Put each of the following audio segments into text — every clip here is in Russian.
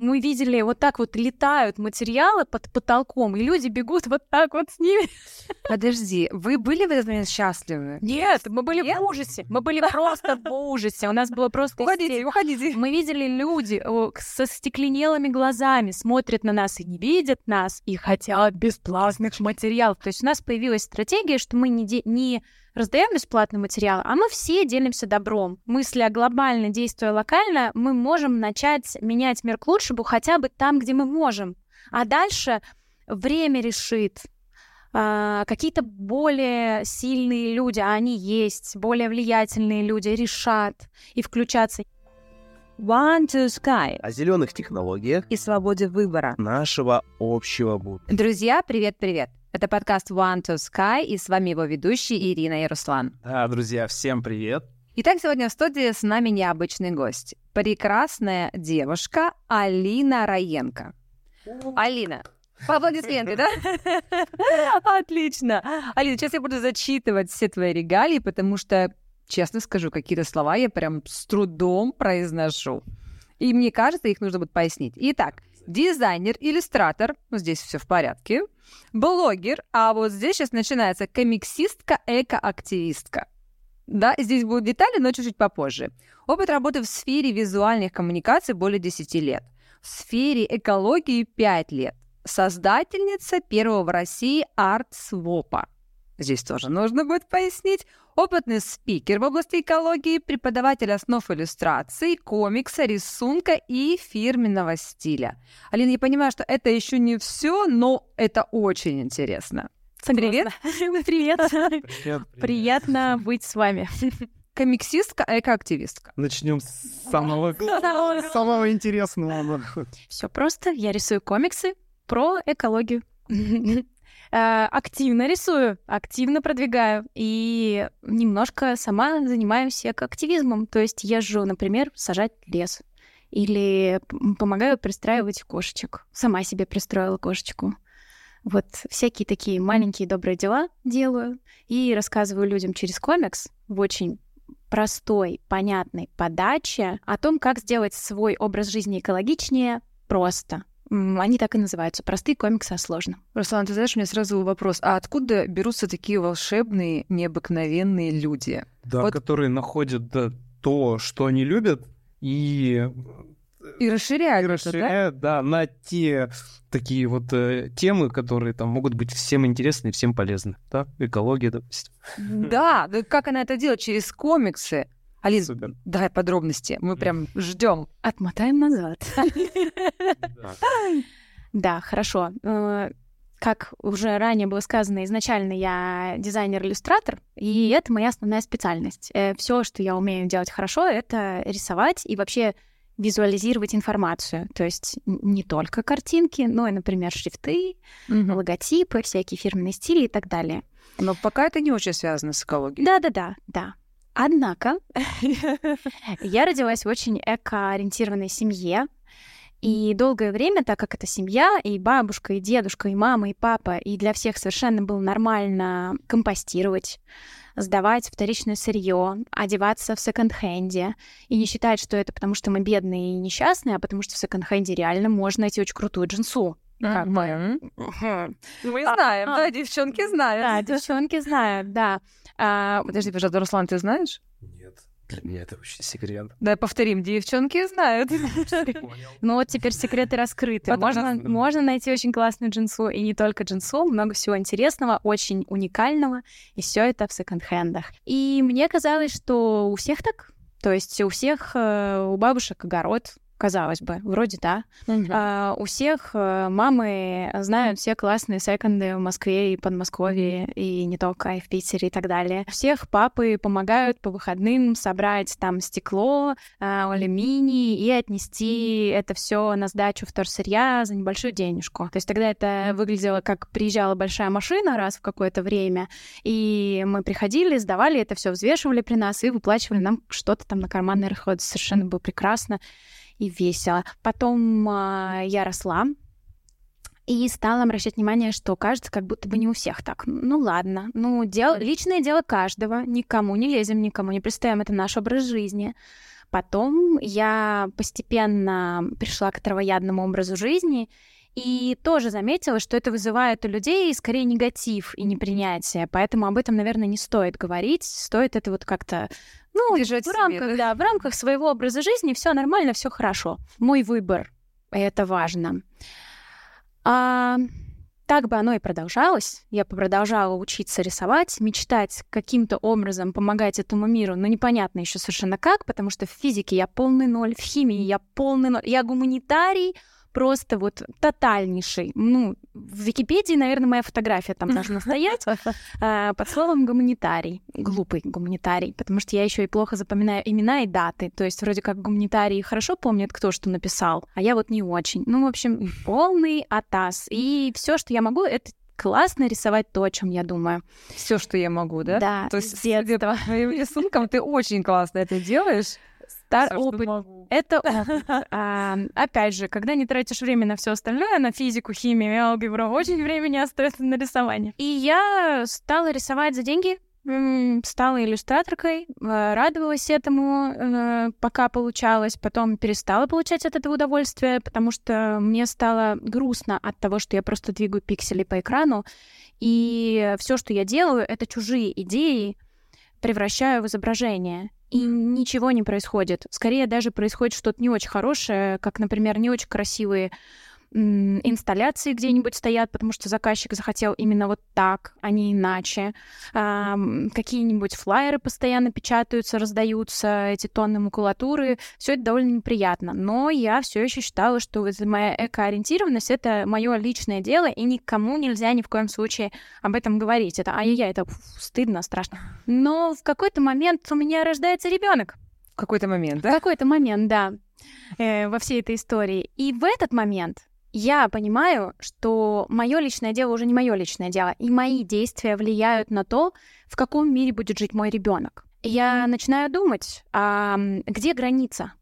мы видели, вот так вот летают материалы под потолком, и люди бегут вот так вот с ними. Подожди, вы были в этот момент счастливы? Нет, мы были Нет? в ужасе. Мы были просто в ужасе. У нас было просто... Уходите, уходите. Мы видели люди со стекленелыми глазами, смотрят на нас и не видят нас, и хотят бесплатных материалов. То есть у нас появилась стратегия, что мы не, не раздаем бесплатный материал, а мы все делимся добром. Мысли о глобально, действуя локально, мы можем начать менять мир к лучшему хотя бы там, где мы можем. А дальше время решит, а, какие-то более сильные люди, а они есть, более влиятельные люди решат и включаться. One to Sky. О зеленых технологиях и свободе выбора нашего общего будущего. Друзья, привет-привет! Это подкаст One to Sky, и с вами его ведущие Ирина и Руслан. Да, друзья, всем привет. Итак, сегодня в студии с нами необычный гость. Прекрасная девушка Алина Раенко. Алина, по аплодисменты, да? Отлично. Алина, сейчас я буду зачитывать все твои регалии, потому что, честно скажу, какие-то слова я прям с трудом произношу. И мне кажется, их нужно будет пояснить. Итак, дизайнер, иллюстратор, ну, здесь все в порядке, блогер, а вот здесь сейчас начинается комиксистка, экоактивистка. Да, здесь будут детали, но чуть-чуть попозже. Опыт работы в сфере визуальных коммуникаций более 10 лет. В сфере экологии 5 лет. Создательница первого в России арт-свопа. Здесь тоже нужно будет пояснить. Опытный спикер в области экологии, преподаватель основ иллюстрации, комикса, рисунка и фирменного стиля. Алина, я понимаю, что это еще не все, но это очень интересно. Привет. Привет. Привет. Приятно быть с вами. Комиксистка, экоактивистка. Начнем с самого, самого интересного. Все просто. Я рисую комиксы про экологию. Э, активно рисую, активно продвигаю и немножко сама занимаюсь экоактивизмом. То есть езжу, например, сажать лес или помогаю пристраивать кошечек. Сама себе пристроила кошечку. Вот всякие такие маленькие добрые дела делаю и рассказываю людям через комикс в очень простой, понятной подаче о том, как сделать свой образ жизни экологичнее просто. Они так и называются. Простые комиксы о сложном. Руслан, ты знаешь, у меня сразу вопрос. А откуда берутся такие волшебные, необыкновенные люди? Да, вот... которые находят то, что они любят, и и расширяют, и расширяют да? да, на те такие вот э, темы, которые там могут быть всем интересны и всем полезны. Да? Экология, допустим. Да как она это делает? Через комиксы. Алин, Супер. давай подробности. Мы прям ждем. Отмотаем назад. Да, хорошо. Э, как уже ранее было сказано, изначально я дизайнер-иллюстратор, и это моя основная специальность. Э, Все, что я умею делать хорошо, это рисовать и вообще визуализировать информацию. То есть не только картинки, но и, например, шрифты, угу. логотипы, всякие фирменные стили и так далее. Но пока это не очень связано с экологией. Да-да-да, да. Однако я родилась в очень экоориентированной семье, и долгое время, так как это семья, и бабушка, и дедушка, и мама, и папа, и для всех совершенно было нормально компостировать, сдавать вторичное сырье, одеваться в секонд-хенде и не считать, что это потому, что мы бедные и несчастные, а потому что в секонд-хенде реально можно найти очень крутую джинсу. Как Мы знаем, а, да, девчонки знают. Да, девчонки знают, да. А, подожди, пожалуйста, Руслан, ты знаешь? Нет. Для меня это вообще секрет. Да, повторим, девчонки знают. Ну вот теперь секреты раскрыты. Можно, можно найти очень классную джинсу, и не только джинсу, много всего интересного, очень уникального, и все это в секонд-хендах. И мне казалось, что у всех так, то есть у всех, э, у бабушек огород, казалось бы, вроде да. Mm-hmm. А, у всех э, мамы знают все классные секонды в Москве и Подмосковье, и не только, и в Питере и так далее. У всех папы помогают по выходным собрать там стекло, а, алюминий и отнести это все на сдачу вторсырья за небольшую денежку. То есть тогда это выглядело как приезжала большая машина раз в какое-то время, и мы приходили, сдавали это все, взвешивали при нас и выплачивали нам что-то там на карманные расходы. Совершенно было прекрасно и весело. Потом э, я росла, и стала обращать внимание, что кажется, как будто бы не у всех так. Ну ладно, ну дел... личное дело каждого, никому не лезем, никому не представим, это наш образ жизни. Потом я постепенно пришла к травоядному образу жизни и тоже заметила, что это вызывает у людей скорее негатив и непринятие. Поэтому об этом, наверное, не стоит говорить. Стоит это вот как-то ну, Держать в себе, рамках, да? да, в рамках своего образа жизни все нормально, все хорошо. Мой выбор. Это важно. А, так бы оно и продолжалось. Я продолжала учиться рисовать, мечтать каким-то образом помогать этому миру, но непонятно еще совершенно как, потому что в физике я полный ноль, в химии я полный ноль. Я гуманитарий, просто вот тотальнейший. Ну, в Википедии, наверное, моя фотография там должна стоять а, под словом гуманитарий. Глупый гуманитарий, потому что я еще и плохо запоминаю имена и даты. То есть вроде как гуманитарии хорошо помнят, кто что написал, а я вот не очень. Ну, в общем, полный атас. И все, что я могу, это классно рисовать то, о чем я думаю. Все, что я могу, да? Да, То есть с детства. по твоим рисункам ты очень классно это делаешь. Стар что опыт. Это опыт. А, опять же, когда не тратишь время на все остальное, на физику, химию алгебру, очень времени остается на рисование. И я стала рисовать за деньги, стала иллюстраторкой, э, радовалась этому, э, пока получалось, потом перестала получать от этого удовольствие, потому что мне стало грустно от того, что я просто двигаю пиксели по экрану, и все, что я делаю, это чужие идеи превращаю в изображение. И ничего не происходит. Скорее даже происходит что-то не очень хорошее, как, например, не очень красивые инсталляции где-нибудь стоят, потому что заказчик захотел именно вот так, а не иначе. Какие-нибудь флайеры постоянно печатаются, раздаются, эти тонны макулатуры. Все это довольно неприятно. Но я все еще считала, что вот моя экоориентированность это мое личное дело, и никому нельзя ни в коем случае об этом говорить. Это ай-яй, это фу, стыдно, страшно. Но в какой-то момент у меня рождается ребенок. В какой-то момент, В да? какой-то момент, да, э, во всей этой истории. И в этот момент я понимаю, что мое личное дело уже не мое личное дело, и мои действия влияют на то, в каком мире будет жить мой ребенок. Я начинаю думать, а где граница?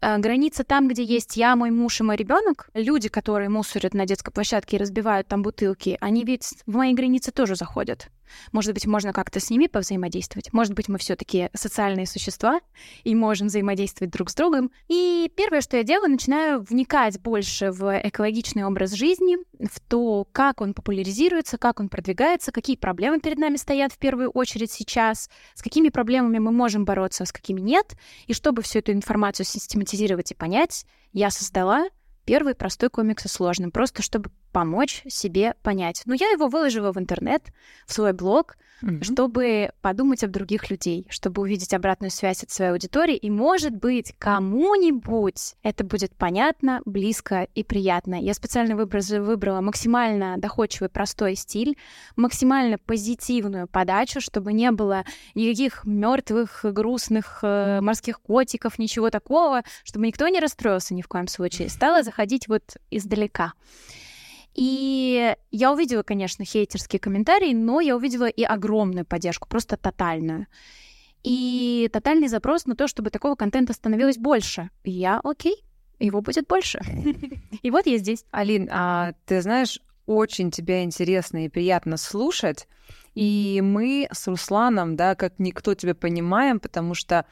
А, Граница там, где есть я, мой муж и мой ребенок. Люди, которые мусорят на детской площадке и разбивают там бутылки, они ведь в мои границы тоже заходят. Может быть, можно как-то с ними повзаимодействовать. Может быть, мы все-таки социальные существа и можем взаимодействовать друг с другом. И первое, что я делаю, начинаю вникать больше в экологичный образ жизни, в то, как он популяризируется, как он продвигается, какие проблемы перед нами стоят в первую очередь сейчас, с какими проблемами мы можем бороться, а с какими нет. И чтобы всю эту информацию систематизировать и понять, я создала первый простой комикс о сложном, просто чтобы помочь себе понять. Но я его выложила в интернет, в свой блог, Мгм. чтобы подумать об других людей, чтобы увидеть обратную связь от своей аудитории, и, может быть, кому-нибудь это будет понятно, близко и приятно. Я специально выбрала, выбрала максимально доходчивый, простой стиль, максимально позитивную подачу, чтобы не было никаких мертвых, грустных э, морских котиков, ничего такого, чтобы никто не расстроился ни в коем случае. Стала заходить вот издалека. И я увидела, конечно, хейтерские комментарии, но я увидела и огромную поддержку, просто тотальную. И тотальный запрос на то, чтобы такого контента становилось больше. И я окей, его будет больше. И вот я здесь. Алин, а ты знаешь, очень тебя интересно и приятно слушать. И мы с Русланом, да, как никто тебя понимаем, потому что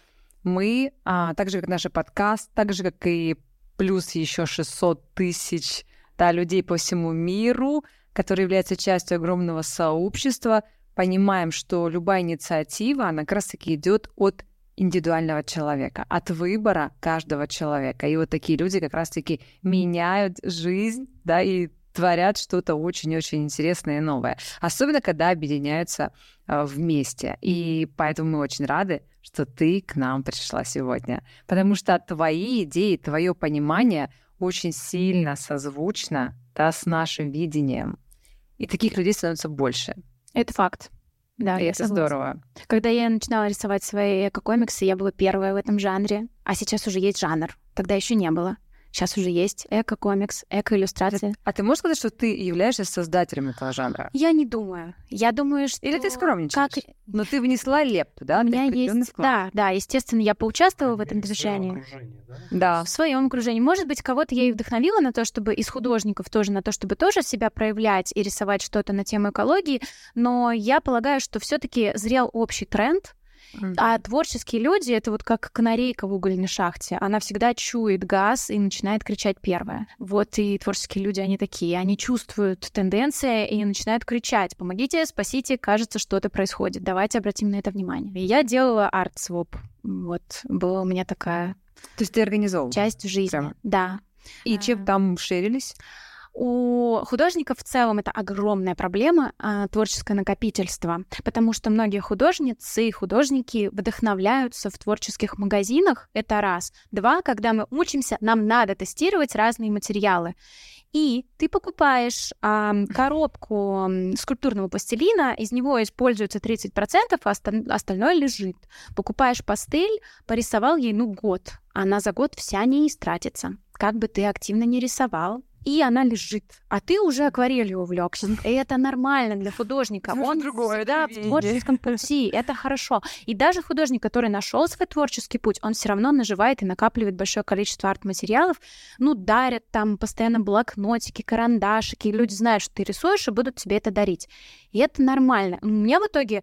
мы, а, так же как наш подкаст, так же как и плюс еще 600 тысяч да, людей по всему миру, которые являются частью огромного сообщества, понимаем, что любая инициатива, она как раз-таки идет от индивидуального человека, от выбора каждого человека. И вот такие люди как раз-таки меняют жизнь, да, и творят что-то очень-очень интересное и новое. Особенно, когда объединяются э, вместе. И поэтому мы очень рады, что ты к нам пришла сегодня. Потому что твои идеи, твое понимание очень сильно созвучно да, с нашим видением. И таких людей становится больше. Это факт. Да, и это здорово. Когда я начинала рисовать свои эко-комиксы, я была первая в этом жанре, а сейчас уже есть жанр. Тогда еще не было. Сейчас уже есть эко-комикс, эко-иллюстрации. А ты можешь сказать, что ты являешься создателем этого жанра? Я не думаю. Я думаю, что... Или ты скромничаешь? Как... Но ты внесла лепту, да? У меня есть... вклад. Да, да, естественно, я поучаствовала в этом движении. Да. в своем окружении. Может быть, кого-то я и вдохновила на то, чтобы из художников тоже на то, чтобы тоже себя проявлять и рисовать что-то на тему экологии, но я полагаю, что все-таки зрел общий тренд, А творческие люди — это вот как канарейка в угольной шахте. Она всегда чует газ и начинает кричать первая. Вот и творческие люди, они такие. Они чувствуют тенденции и начинают кричать. Помогите, спасите, кажется, что-то происходит. Давайте обратим на это внимание. И я делала арт-своп. Вот, была у меня такая То есть ты организовал? часть жизни. Прямо. Да. И чем А. там шерились? У художников в целом это огромная проблема, а, творческое накопительство, потому что многие художницы и художники вдохновляются в творческих магазинах, это раз. Два, когда мы учимся, нам надо тестировать разные материалы. И ты покупаешь ам, коробку скульптурного пластилина, из него используется 30%, а оста- остальное лежит. Покупаешь пастель, порисовал ей, ну, год. Она за год вся не истратится. Как бы ты активно не рисовал, и она лежит. А ты уже акварелью увлекся. И это нормально для художника. Он другое, всегда да, в творческом пути. Это хорошо. И даже художник, который нашел свой творческий путь, он все равно наживает и накапливает большое количество арт-материалов. Ну, дарят там постоянно блокнотики, карандашики. И люди знают, что ты рисуешь, и будут тебе это дарить. И это нормально. У меня в итоге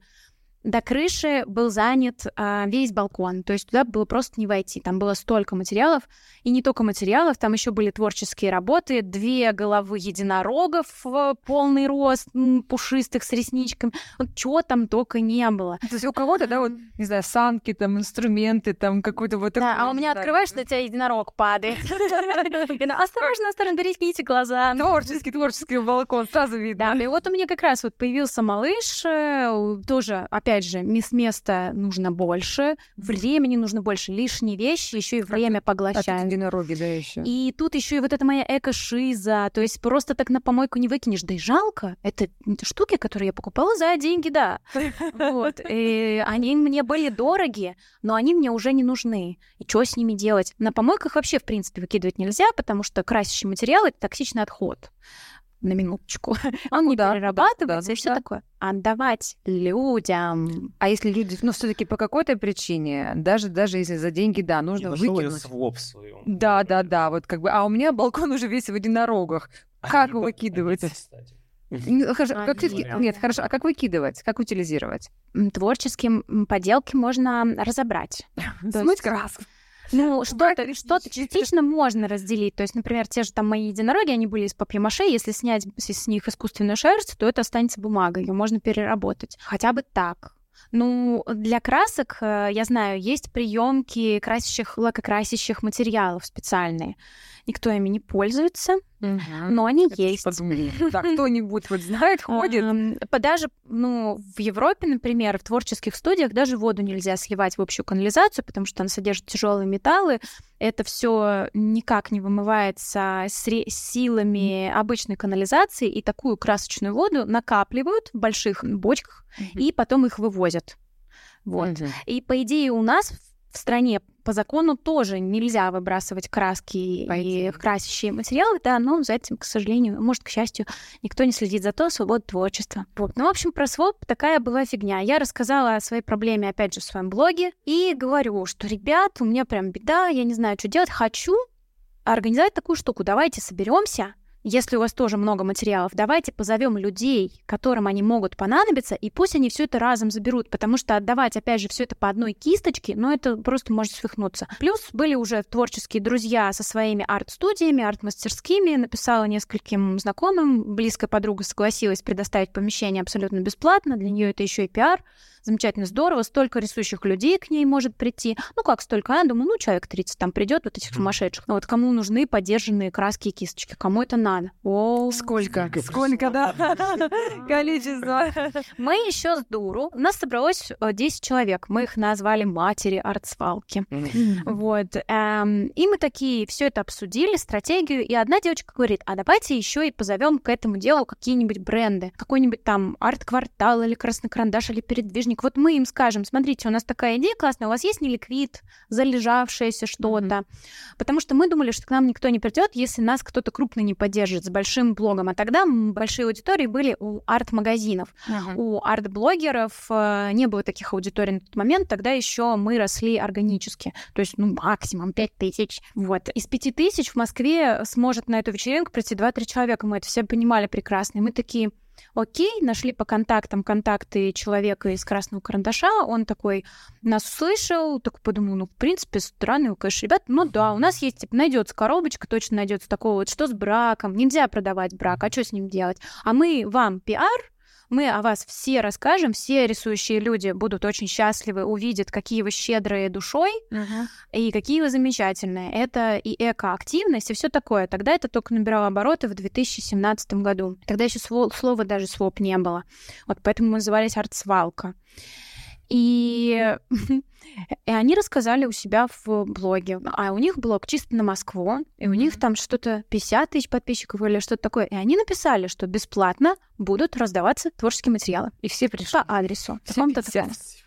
до крыши был занят а, весь балкон, то есть туда было просто не войти. Там было столько материалов, и не только материалов, там еще были творческие работы, две головы единорогов полный рост, пушистых с ресничками. Вот чего там только не было. То есть у кого-то, да, вот, не знаю, санки, там, инструменты, там, какой-то вот Да, такой, а у меня открываешь, на тебя единорог падает. Осторожно, осторожно, берегите глаза. Творческий, творческий балкон, сразу видно. Да, и вот у меня как раз вот появился малыш, э, тоже, опять же, мес- места нужно больше, времени нужно больше, лишние вещи еще и время поглощают. единороги, да, еще. И тут еще и вот эта моя эко-шиза, то есть просто так на помойку не выкинешь, да и жалко. Это штуки, которые я покупала за деньги, да. Вот. И они мне были дороги, но они мне уже не нужны. И что с ними делать? На помойках вообще, в принципе, выкидывать нельзя, потому что красящий материал — это токсичный отход. На минуточку. Он не куда? перерабатывается и все Да. такое. Отдавать людям. А если люди, ну, все-таки по какой-то причине, даже, даже если за деньги, да, нужно выкинуть. Да, да, да, вот как бы. А у меня балкон уже весь в единорогах. Как его выкидывать? Ну, хорошо, А, как. Нет, хорошо, а как выкидывать? Как утилизировать? М, Творческие м, поделки можно разобрать. Смыть краску. Ну, что-то частично. что частично можно разделить. То есть, например, те же там мои единороги, они были из папье-маше. Если снять с с них искусственную шерсть, то это останется бумага, ее можно переработать. Хотя бы так. Ну, для красок, э, я знаю, есть приемки красящих, лакокрасящих материалов специальные. Никто ими не пользуется, но они Это есть. подумали. Да, кто-нибудь вот знает, ходит. Даже, ну, в Европе, например, в творческих студиях даже воду нельзя сливать в общую канализацию, потому что она содержит тяжелые металлы. Это все никак не вымывается сре- силами обычной канализации, и такую красочную воду накапливают в больших бочках и потом их вывозят. Вот. Мгм. И по идее у нас в стране по закону тоже нельзя выбрасывать краски По идее. и красящие материалы, да, но за этим, к сожалению, может, к счастью, никто не следит за то, свобода творчества. Вот. Ну, в общем, про своп такая была фигня. Я рассказала о своей проблеме, опять же, в своем блоге, и говорю, что, ребят, у меня прям беда, я не знаю, что делать, хочу организовать такую штуку. Давайте соберемся, если у вас тоже много материалов, давайте позовем людей, которым они могут понадобиться, и пусть они все это разом заберут, потому что отдавать, опять же, все это по одной кисточке, ну, это просто может свихнуться. Плюс были уже творческие друзья со своими арт-студиями, арт-мастерскими, написала нескольким знакомым, близкая подруга согласилась предоставить помещение абсолютно бесплатно, для нее это еще и пиар, замечательно, здорово, столько рисующих людей к ней может прийти. Ну, как столько, а? Думаю, ну, человек 30 там придет, вот этих сумасшедших. Вот кому нужны подержанные краски и кисточки, кому это надо? О, Сколько? Сколько да? Количество. Мы еще с дуру. У нас собралось э, 10 человек. Мы их назвали матери артсвалки. Вот. эм, и мы такие все это обсудили, стратегию. И одна девочка говорит, а давайте еще и позовем к этому делу какие-нибудь бренды. Какой-нибудь там арт-квартал или красный карандаш или передвижник. Вот мы им скажем, смотрите, у нас такая идея классная, у вас есть неликвид, залежавшееся что-то. Потому что мы думали, что к нам никто не придет, если нас кто-то крупный не поддержит с большим блогом. А тогда большие аудитории были у арт-магазинов. У арт-блогеров э, не было таких аудиторий на тот момент, тогда еще мы росли органически, то есть, ну, максимум 5 тысяч. Вот. Из 5 тысяч в Москве сможет на эту вечеринку прийти 2-3 человека, мы это все понимали прекрасно. И мы такие, Окей, нашли по контактам контакты человека из красного карандаша, он такой нас услышал, так подумал, ну, в принципе, странный, конечно, ребят, ну да, у нас есть, типа, найдется коробочка, точно найдется такого вот, что с браком, нельзя продавать брак, а что с ним делать? А мы вам пиар, мы о вас все расскажем, все рисующие люди будут очень счастливы, увидят, какие вы щедрые душой uh-huh. и какие вы замечательные. Это и экоактивность, и все такое. Тогда это только набирало обороты в 2017 году. Тогда еще слова даже своп не было. Вот поэтому мы назывались артсвалка. И И они рассказали у себя в блоге. А у них блог чисто на Москву, и у них там что-то 50 тысяч подписчиков или что-то такое. И они написали, что бесплатно будут раздаваться творческие материалы. И все пришли по адресу. Таком-то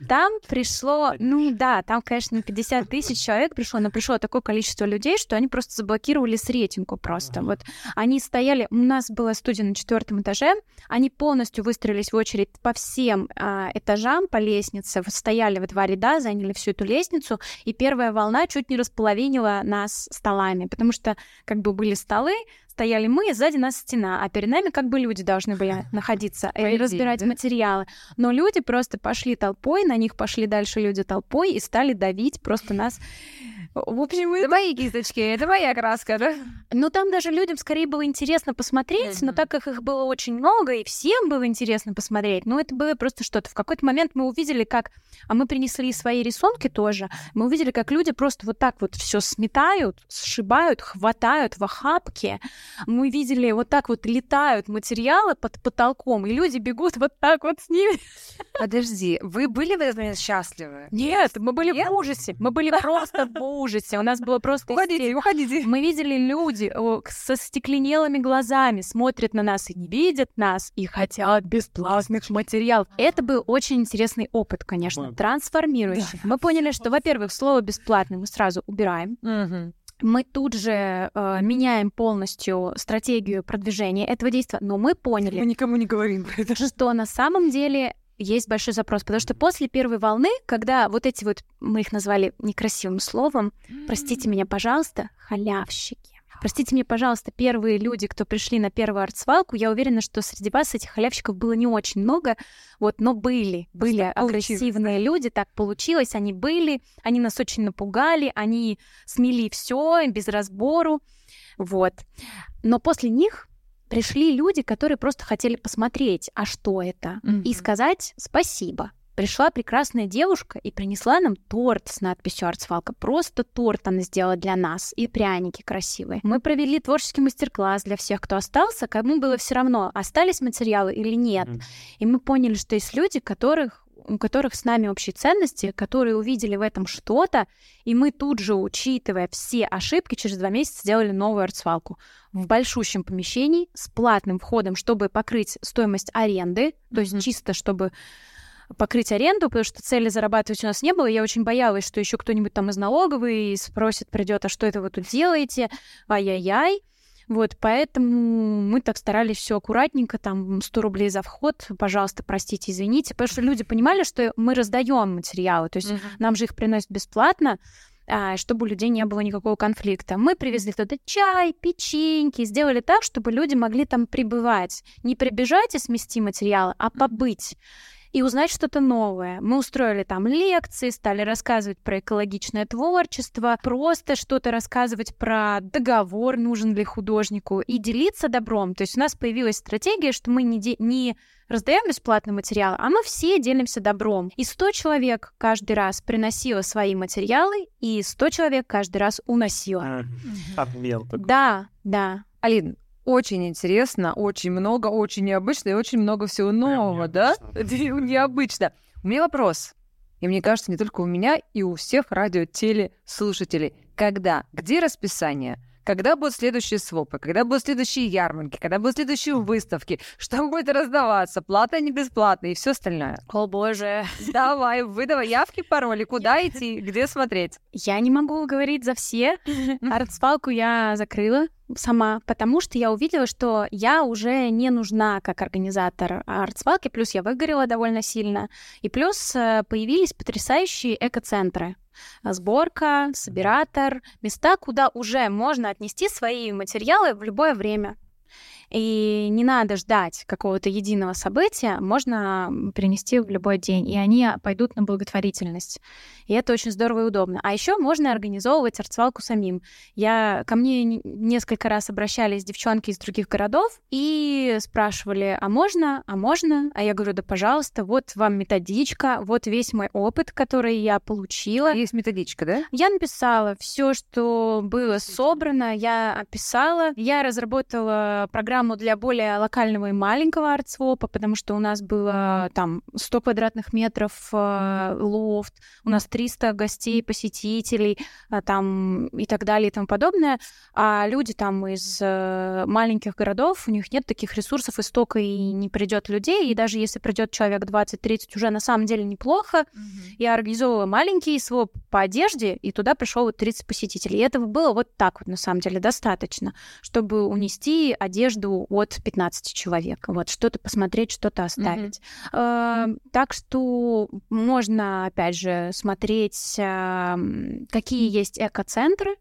Там пришло, ну да, там, конечно, не 50 тысяч человек пришло, но пришло такое количество людей, что они просто заблокировали с рейтингу просто. Вот они стояли, у нас была студия на четвертом этаже, они полностью выстроились в очередь по всем а, этажам, по лестнице, стояли в два ряда, заняли всю эту лестницу, и первая волна чуть не располовинила нас столами, потому что как бы были столы, стояли мы, сзади нас стена, а перед нами как бы люди должны были находиться и разбирать материалы. Но люди просто пошли толпой, на них пошли дальше люди толпой и стали давить просто нас в общем, это мои кисточки, это моя краска, да? Ну, там даже людям скорее было интересно посмотреть, mm-hmm. но так как их было очень много, и всем было интересно посмотреть, ну, это было просто что-то. В какой-то момент мы увидели, как... А мы принесли свои рисунки тоже. Мы увидели, как люди просто вот так вот все сметают, сшибают, хватают в охапке. Мы видели, вот так вот летают материалы под потолком, и люди бегут вот так вот с ними. Подожди, вы были в этот момент счастливы? Нет, мы были Нет? в ужасе. Мы были просто в ужасе. У нас было просто... Уходите, уходите. Мы видели люди со стекленелыми глазами, смотрят на нас и не видят нас, и хотят бесплатных материалов. Это был очень интересный опыт, конечно, трансформирующий. Мы поняли, что, во-первых, слово «бесплатный» мы сразу убираем. Мы тут же э, меняем полностью стратегию продвижения этого действия, но мы поняли, мы никому не говорим про это, что на самом деле есть большой запрос, потому что после первой волны, когда вот эти вот, мы их назвали некрасивым словом, простите меня, пожалуйста, халявщики. Простите меня, пожалуйста, первые люди, кто пришли на первую артсвалку, я уверена, что среди вас этих халявщиков было не очень много, вот, но были, были агрессивные люди, так получилось, они были, они нас очень напугали, они смели все без разбору, вот. Но после них пришли люди, которые просто хотели посмотреть, а что это, mm-hmm. и сказать спасибо. Пришла прекрасная девушка и принесла нам торт с надписью «Артсвалка». Просто торт она сделала для нас и пряники красивые. Мы провели творческий мастер-класс для всех, кто остался. Кому было все равно, остались материалы или нет. И мы поняли, что есть люди, которых у которых с нами общие ценности, которые увидели в этом что-то, и мы тут же, учитывая все ошибки, через два месяца сделали новую артсвалку в большущем помещении с платным входом, чтобы покрыть стоимость аренды, то есть mm-hmm. чисто чтобы покрыть аренду, потому что цели зарабатывать у нас не было. Я очень боялась, что еще кто-нибудь там из налоговой спросит, придет, а что это вы тут делаете? Ай-яй-яй. Вот, поэтому мы так старались все аккуратненько, там 100 рублей за вход, пожалуйста, простите, извините, потому что люди понимали, что мы раздаем материалы, то есть uh-huh. нам же их приносят бесплатно, а, чтобы у людей не было никакого конфликта. Мы привезли туда чай, печеньки, сделали так, чтобы люди могли там пребывать. Не прибежать и смести материалы, а побыть и узнать что-то новое. Мы устроили там лекции, стали рассказывать про экологичное творчество, просто что-то рассказывать про договор, нужен ли художнику, и делиться добром. То есть у нас появилась стратегия, что мы не, де- не раздаем бесплатный материал, а мы все делимся добром. И 100 человек каждый раз приносило свои материалы, и 100 человек каждый раз уносило. Обмел Да, да. Алин, очень интересно, очень много, очень необычно и очень много всего нового, да? Необычно. У меня вопрос. И мне кажется, не только у меня, и у всех радио-телеслушателей. Когда? Где расписание? Когда будут следующие свопы, когда будут следующие ярмарки, когда будут следующие выставки, что будет раздаваться, плата не бесплатная и все остальное. О боже. Давай, выдавай явки, пароли, куда идти, где смотреть. Я не могу говорить за все. Артсвалку я закрыла сама, потому что я увидела, что я уже не нужна как организатор артсвалки, плюс я выгорела довольно сильно, и плюс э, появились потрясающие экоцентры сборка, собиратор, места, куда уже можно отнести свои материалы в любое время. И не надо ждать какого-то единого события, можно принести в любой день, и они пойдут на благотворительность. И это очень здорово и удобно. А еще можно организовывать арцвалку самим. Я, ко мне несколько раз обращались девчонки из других городов и спрашивали, а можно, а можно? А я говорю, да пожалуйста, вот вам методичка, вот весь мой опыт, который я получила. Есть методичка, да? Я написала все, что было собрано, я описала. Я разработала программу для более локального и маленького артсвопа, потому что у нас было там 100 квадратных метров э, лофт, у нас 300 гостей, посетителей э, там и так далее и тому подобное. А люди там из э, маленьких городов, у них нет таких ресурсов и столько и не придет людей, и даже если придет человек 20-30, уже на самом деле неплохо. Mm-hmm. Я организовывала маленький своп по одежде, и туда пришел вот 30 посетителей. И этого было вот так вот, на самом деле, достаточно, чтобы унести одежду от 15 человек. Вот, что-то посмотреть, что-то оставить. Mm-hmm. Э, так что можно, опять же, смотреть, э, какие есть экоцентры,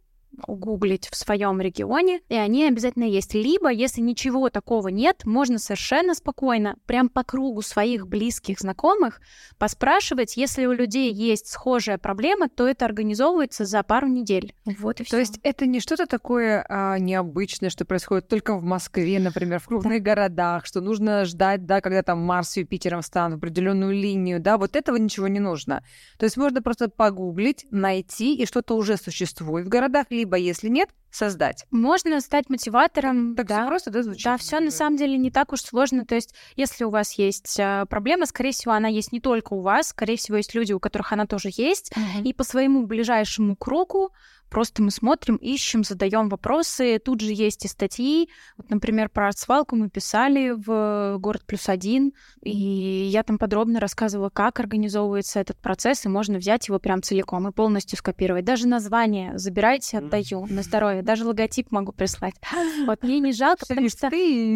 гуглить в своем регионе, и они обязательно есть. Либо, если ничего такого нет, можно совершенно спокойно, прям по кругу своих близких знакомых, поспрашивать, если у людей есть схожая проблема, то это организовывается за пару недель. Вот и все. То есть это не что-то такое а, необычное, что происходит только в Москве, например, в крупных да. городах, что нужно ждать, да, когда там Марс с Юпитером встанут в определенную линию, да, вот этого ничего не нужно. То есть можно просто погуглить, найти, и что-то уже существует в городах, либо если нет, создать. Можно стать мотиватором. Так да. просто, да, звучит? Да, все на самом деле не так уж сложно. То есть, если у вас есть э, проблема, скорее всего, она есть не только у вас, скорее всего, есть люди, у которых она тоже есть. Uh-huh. И по своему ближайшему кругу Просто мы смотрим, ищем, задаем вопросы. Тут же есть и статьи. Вот, например, про свалку мы писали в «Город плюс один», и я там подробно рассказывала, как организовывается этот процесс, и можно взять его прям целиком и полностью скопировать. Даже название забирайте, отдаю на здоровье. Даже логотип могу прислать. Вот мне не жалко, потому что...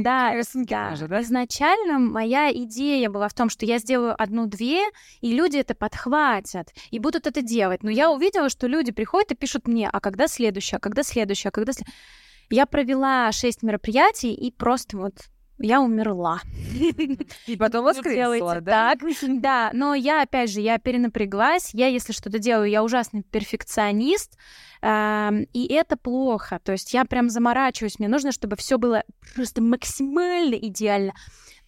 Да, да, изначально моя идея была в том, что я сделаю одну-две, и люди это подхватят, и будут это делать. Но я увидела, что люди приходят и пишут мне, а когда следующее, а когда следующее, а когда следующее. Я провела шесть мероприятий и просто вот я умерла. И потом воскресла, да? Так, да. Но я, опять же, я перенапряглась. Я, если что-то делаю, я ужасный перфекционист. И это плохо. То есть я прям заморачиваюсь. Мне нужно, чтобы все было просто максимально идеально.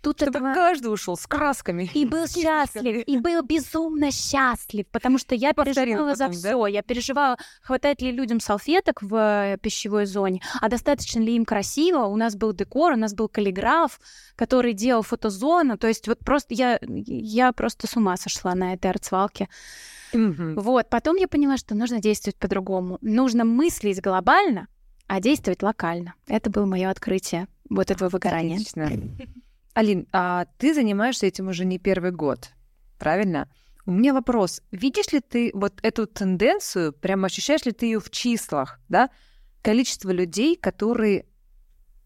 Тут Чтобы этого... каждый ушел с красками. И был счастлив, и был безумно счастлив, потому что я переживала потом, за все. Да? Я переживала, хватает ли людям салфеток в э, пищевой зоне, а достаточно ли им красиво. У нас был декор, у нас был каллиграф, который делал фотозону. То есть вот просто я, я просто с ума сошла на этой арцвалке. Mm-hmm. Вот, потом я поняла, что нужно действовать по-другому. Нужно мыслить глобально, а действовать локально. Это было мое открытие вот этого выгорания. Отлично. Алин, а ты занимаешься этим уже не первый год, правильно? У меня вопрос. Видишь ли ты вот эту тенденцию, прямо ощущаешь ли ты ее в числах, да? Количество людей, которые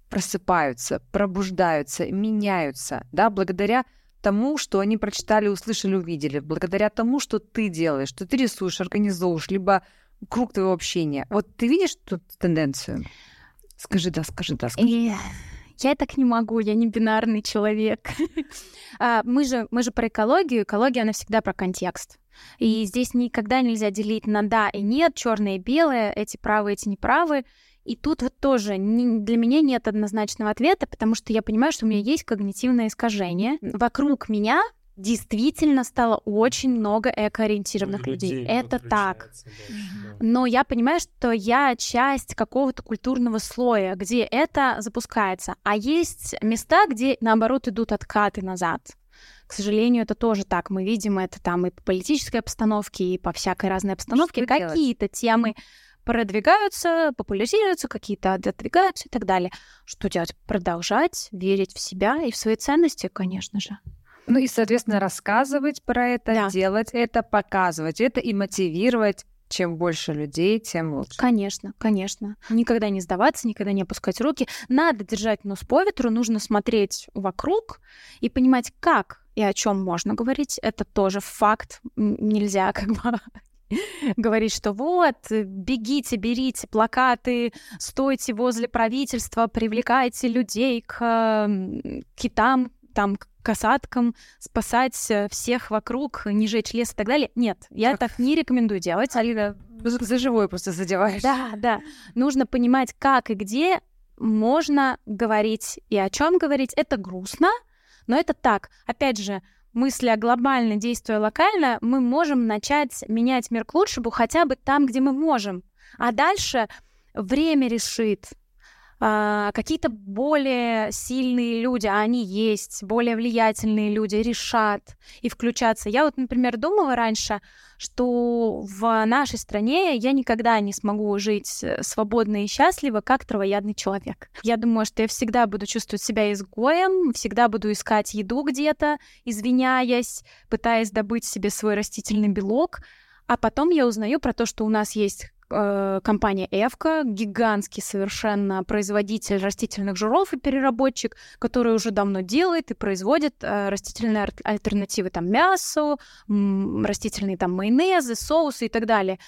просыпаются, пробуждаются, меняются, да, благодаря тому, что они прочитали, услышали, увидели, благодаря тому, что ты делаешь, что ты рисуешь, организовываешь, либо круг твоего общения. Вот ты видишь тут тенденцию? Скажи да, скажи да, скажи. Я так не могу, я не бинарный человек. А, мы, же, мы же про экологию. Экология, она всегда про контекст. И здесь никогда нельзя делить на да и нет, черное и белое, эти правы, эти неправы. И тут вот тоже не, для меня нет однозначного ответа, потому что я понимаю, что у меня есть когнитивное искажение. Вокруг меня действительно стало очень много экоориентированных людей. людей. Это так. Да. Но я понимаю, что я часть какого-то культурного слоя, где это запускается. А есть места, где, наоборот, идут откаты назад. К сожалению, это тоже так. Мы видим это там и по политической обстановке, и по всякой разной обстановке. Какие-то темы продвигаются, популяризируются, какие-то отодвигаются и так далее. Что делать? Продолжать верить в себя и в свои ценности, конечно же. Ну и, соответственно, рассказывать про это, да. делать это, показывать это и мотивировать чем больше людей, тем лучше. Конечно, конечно. Никогда не сдаваться, никогда не опускать руки. Надо держать нос по ветру, нужно смотреть вокруг и понимать, как и о чем можно говорить. Это тоже факт. Нельзя как бы говорить, что вот, бегите, берите плакаты, стойте возле правительства, привлекайте людей к китам, там, к касаткам, спасать всех вокруг, не жечь лес и так далее. Нет, я так не рекомендую делать. Алина, за живое просто задеваешь. Да, да. Нужно понимать, как и где можно говорить и о чем говорить. Это грустно, но это так. Опять же, мысли о глобально, действуя локально, мы можем начать менять мир к лучшему хотя бы там, где мы можем. А дальше время решит, а, какие-то более сильные люди, а они есть, более влиятельные люди решат и включаться. Я вот, например, думала раньше, что в нашей стране я никогда не смогу жить э, свободно и счастливо, как травоядный человек. Я думаю, что я всегда буду чувствовать себя изгоем, всегда буду искать еду где-то, извиняясь, пытаясь добыть себе свой растительный белок, а потом я узнаю про то, что у нас есть компания Эвка, гигантский совершенно производитель растительных жиров и переработчик, который уже давно делает и производит э, растительные альтернативы там мясу, растительные там майонезы, соусы и так далее.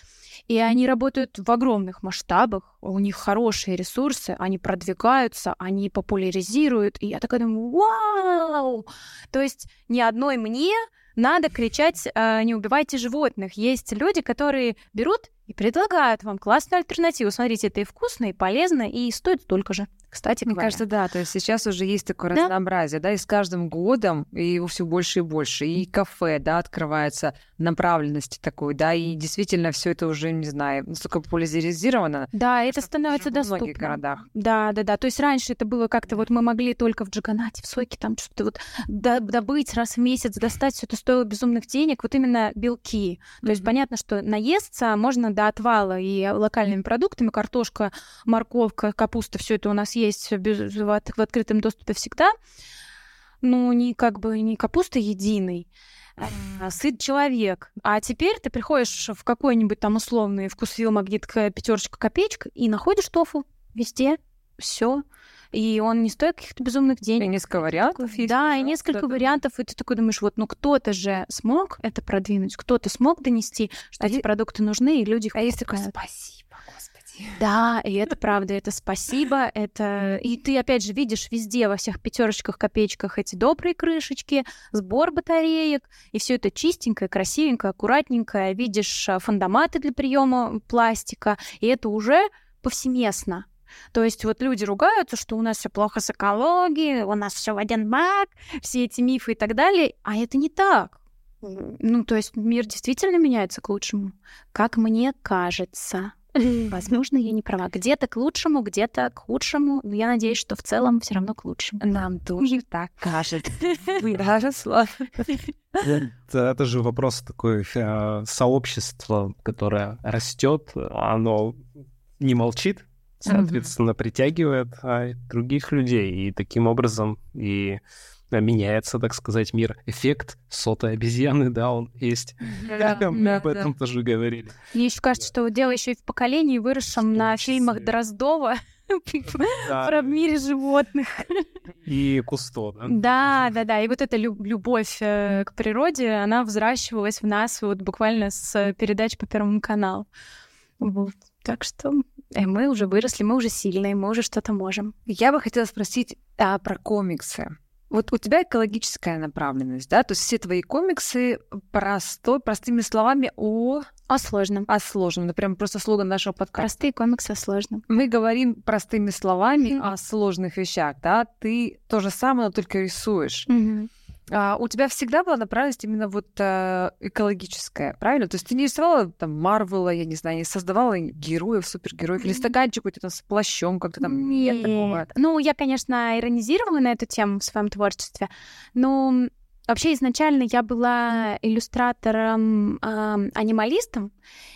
И они работают в огромных масштабах, у них хорошие ресурсы, они продвигаются, они популяризируют. И я такая думаю, вау! То есть ни одной мне надо кричать э, «не убивайте животных». Есть люди, которые берут и предлагают вам классную альтернативу. Смотрите, это и вкусно, и полезно, и стоит столько же кстати Мне говоря. кажется, да, то есть сейчас уже есть такое да? разнообразие, да, и с каждым годом его все больше и больше, и кафе, да, открывается направленности такой, да, и действительно все это уже, не знаю, настолько популяризировано. Да, это становится доступно. В многих городах. Да, да, да, то есть раньше это было как-то вот мы могли только в Джаганате, в Сойке там что-то вот добыть раз в месяц, достать, все это стоило безумных денег, вот именно белки. То mm-hmm. есть понятно, что наесться можно до отвала и локальными продуктами, картошка, морковка, капуста, все это у нас есть есть в, открытом доступе всегда, ну, не как бы не капуста единой, а сыт человек. А теперь ты приходишь в какой-нибудь там условный вкусвилл, магнитка, пятерочка, копеечка и находишь тофу везде, все. И он не стоит каких-то безумных денег. И несколько вариантов есть. Да, и несколько вариантов. И ты такой думаешь, вот, ну кто-то же смог это продвинуть, кто-то смог донести, что а эти продукты нужны, и люди А есть такое спасибо. Да, и это правда, это спасибо, это... И ты, опять же, видишь везде, во всех пятерочках, копеечках эти добрые крышечки, сбор батареек, и все это чистенькое, красивенькое, аккуратненькое. Видишь а, фандоматы для приема пластика, и это уже повсеместно. То есть вот люди ругаются, что у нас все плохо с экологией, у нас все в один бак, все эти мифы и так далее, а это не так. Ну, то есть мир действительно меняется к лучшему, как мне кажется. Возможно, я не права. Где-то к лучшему, где-то к худшему. Но я надеюсь, что в целом все равно к лучшему. Нам тоже так кажется. Хорошо. Это же вопрос такой э, сообщества, которое растет, оно не молчит, соответственно, притягивает а, других людей. И таким образом и меняется, так сказать, мир. Эффект сотой обезьяны, да, он есть. Да, Мы об этом тоже говорили. Мне еще кажется, что дело еще и в поколении, выросшем на фильмах Дроздова про мире животных. И Кусто, да? Да, да, да. И вот эта любовь э, к природе, она взращивалась в нас вот буквально с передач по Первому каналу. Вот. Так что э, мы уже выросли, мы уже сильные, мы уже что-то можем. Я бы хотела спросить а, про комиксы. Вот у тебя экологическая направленность, да? То есть все твои комиксы простой, простыми словами о... О сложном. О сложном. Это прям просто слоган нашего подкаста. Простые комиксы о сложном. Мы говорим простыми словами mm-hmm. о сложных вещах, да? Ты то же самое, но только рисуешь. Mm-hmm. А, у тебя всегда была направленность именно вот а, экологическая, правильно? То есть ты не рисовала там Марвела, я не знаю, не создавала героев, супергероев, или стаканчик у тебя там с плащом как-то там? Нет. Нет такого. Ну, я, конечно, иронизировала на эту тему в своем творчестве, но Вообще изначально я была иллюстратором, э, анималистом,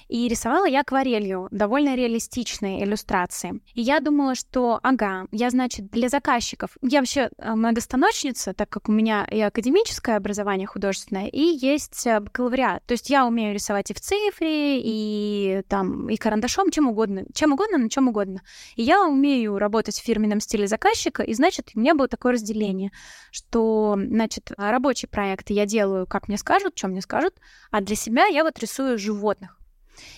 и рисовала я акварелью, довольно реалистичные иллюстрации. И я думала, что, ага, я, значит, для заказчиков... Я вообще э, многостаночница, так как у меня и академическое образование художественное, и есть э, бакалавриат. То есть я умею рисовать и в цифре, и там, и карандашом, чем угодно. Чем угодно, на чем угодно. И я умею работать в фирменном стиле заказчика, и, значит, у меня было такое разделение, что, значит, рабочие проекты я делаю, как мне скажут, что мне скажут, а для себя я вот рисую животных.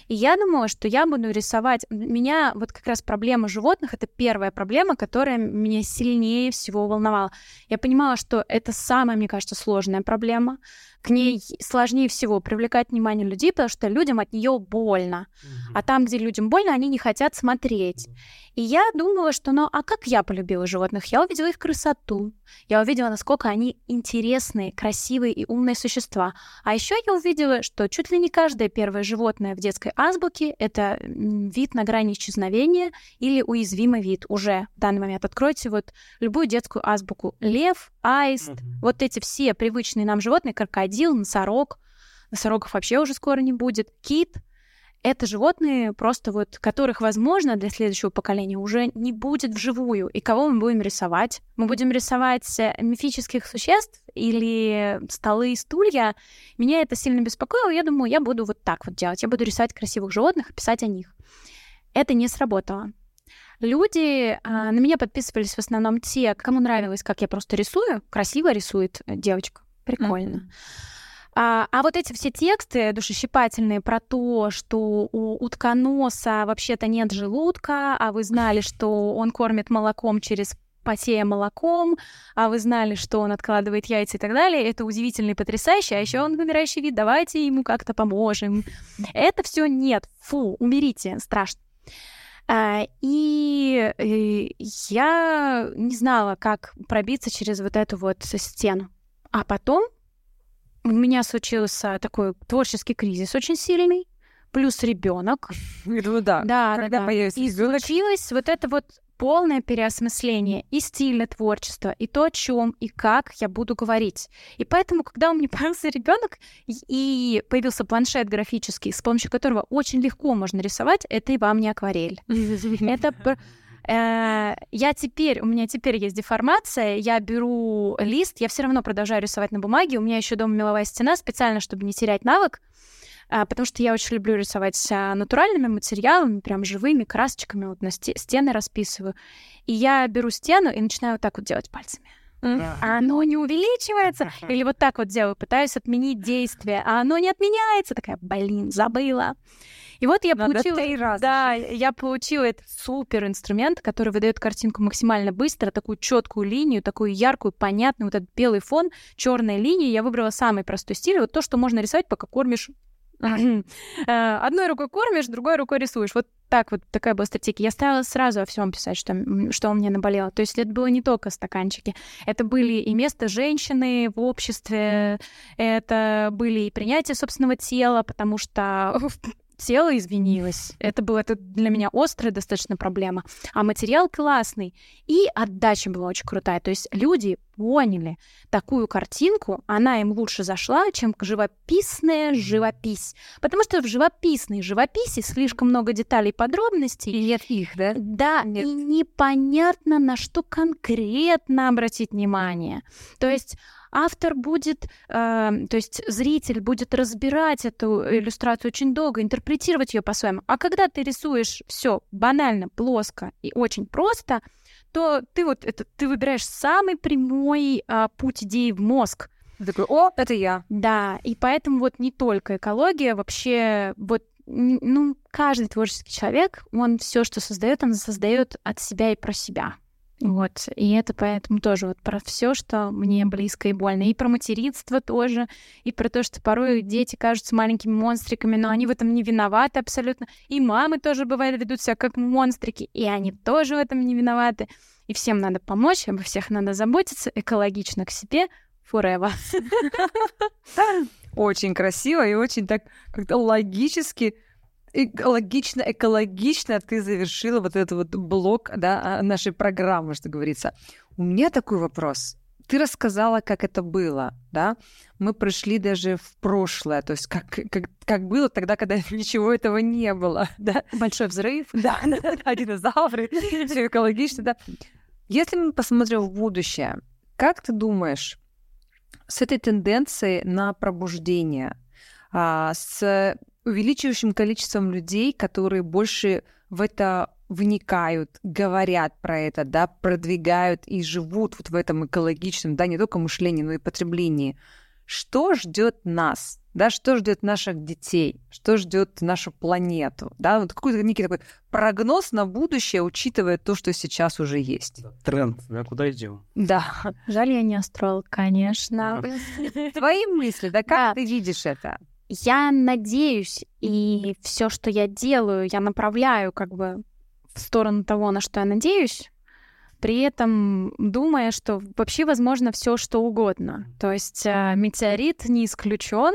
И я думала, что я буду рисовать... Меня вот как раз проблема животных — это первая проблема, которая меня сильнее всего волновала. Я понимала, что это самая, мне кажется, сложная проблема. К ней сложнее всего привлекать внимание людей, потому что людям от нее больно. А там, где людям больно, они не хотят смотреть. И я думала, что, ну, а как я полюбила животных? Я увидела их красоту. Я увидела, насколько они интересные, красивые и умные существа. А еще я увидела, что чуть ли не каждое первое животное в детской азбуке — это вид на грани исчезновения или уязвимый вид уже в данный момент. Откройте вот любую детскую азбуку. Лев, аист, mm-hmm. вот эти все привычные нам животные, крокодил, носорог, носорогов вообще уже скоро не будет, кит — это животные просто вот, которых, возможно, для следующего поколения уже не будет вживую. И кого мы будем рисовать? Мы будем рисовать э, мифических существ или столы и стулья. Меня это сильно беспокоило. Я думаю, я буду вот так вот делать. Я буду рисовать красивых животных и писать о них. Это не сработало. Люди а, на меня подписывались в основном те, кому нравилось, как я просто рисую. Красиво рисует девочка. Прикольно. Mm-hmm. А, а вот эти все тексты душещипательные про то, что у утконоса вообще-то нет желудка, а вы знали, что он кормит молоком через потея молоком, а вы знали, что он откладывает яйца и так далее. Это удивительно и потрясающе. А еще он вымирающий вид, давайте ему как-то поможем. Это все нет. Фу, умерите, страшно. А, и, э, я не знала, как пробиться через вот эту вот стену. А потом у меня случился такой творческий кризис очень сильный, плюс ребенок. Ну да. Да, Когда да, появится И случилось вот это вот полное переосмысление и стиля творчества, и то, о чем и как я буду говорить. И поэтому, когда у меня появился ребенок и появился планшет графический, с помощью которого очень легко можно рисовать, это и вам не акварель. Это я теперь, у меня теперь есть деформация, я беру лист, я все равно продолжаю рисовать на бумаге, у меня еще дома меловая стена, специально, чтобы не терять навык, э, потому что я очень люблю рисовать натуральными материалами, прям живыми красочками, вот на стены расписываю. И я беру стену и начинаю вот так вот делать пальцами. А оно не увеличивается. Или вот так вот делаю, пытаюсь отменить действие, а оно не отменяется. Такая, блин, забыла. И вот я Надо получила... Раза. Да, я получила этот супер инструмент, который выдает картинку максимально быстро, такую четкую линию, такую яркую, понятную, вот этот белый фон, черная линия. Я выбрала самый простой стиль, вот то, что можно рисовать, пока кормишь э, Одной рукой кормишь, другой рукой рисуешь. Вот так вот такая была стратегия. Я старалась сразу о всем писать, что, что у меня наболело. То есть это было не только стаканчики. Это были и место женщины в обществе, это были и принятие собственного тела, потому что тело извинилось. Это было это для меня острая достаточно проблема. А материал классный. И отдача была очень крутая. То есть люди поняли такую картинку, она им лучше зашла, чем живописная живопись. Потому что в живописной живописи слишком много деталей и подробностей. И нет их, да? Да, нет. и непонятно, на что конкретно обратить внимание. То есть автор будет, э, то есть зритель будет разбирать эту иллюстрацию очень долго, интерпретировать ее по-своему. А когда ты рисуешь все банально, плоско и очень просто, то ты вот это, ты выбираешь самый прямой э, путь идеи в мозг. Ты такой, о, это я. Да, и поэтому вот не только экология, вообще вот ну, каждый творческий человек, он все, что создает, он создает от себя и про себя. Вот, и это поэтому тоже вот про все, что мне близко и больно. И про материнство тоже, и про то, что порой дети кажутся маленькими монстриками, но они в этом не виноваты абсолютно. И мамы тоже, бывает, ведут себя как монстрики, и они тоже в этом не виноваты. И всем надо помочь, обо всех надо заботиться, экологично к себе, forever. Очень красиво и очень так как-то логически логично, экологично ты завершила вот этот вот блок да, нашей программы, что говорится. У меня такой вопрос. Ты рассказала, как это было, да? Мы пришли даже в прошлое, то есть как, как, как было тогда, когда ничего этого не было, да? Большой взрыв. Да, динозавры, все экологично, да. Если мы посмотрим в будущее, как ты думаешь, с этой тенденцией на пробуждение, а, с увеличивающим количеством людей, которые больше в это вникают, говорят про это, да, продвигают и живут вот в этом экологичном, да, не только мышлении, но и потреблении. что ждет нас, да, что ждет наших детей, что ждет нашу планету, да, вот какой-то некий такой прогноз на будущее, учитывая то, что сейчас уже есть. Тренд, да, куда идем? Да. Жаль, я не астролог, конечно. Твои мысли, да, как ты видишь это? Я надеюсь, и все, что я делаю, я направляю как бы в сторону того, на что я надеюсь, при этом думая, что вообще возможно все, что угодно. То есть э, метеорит не исключен,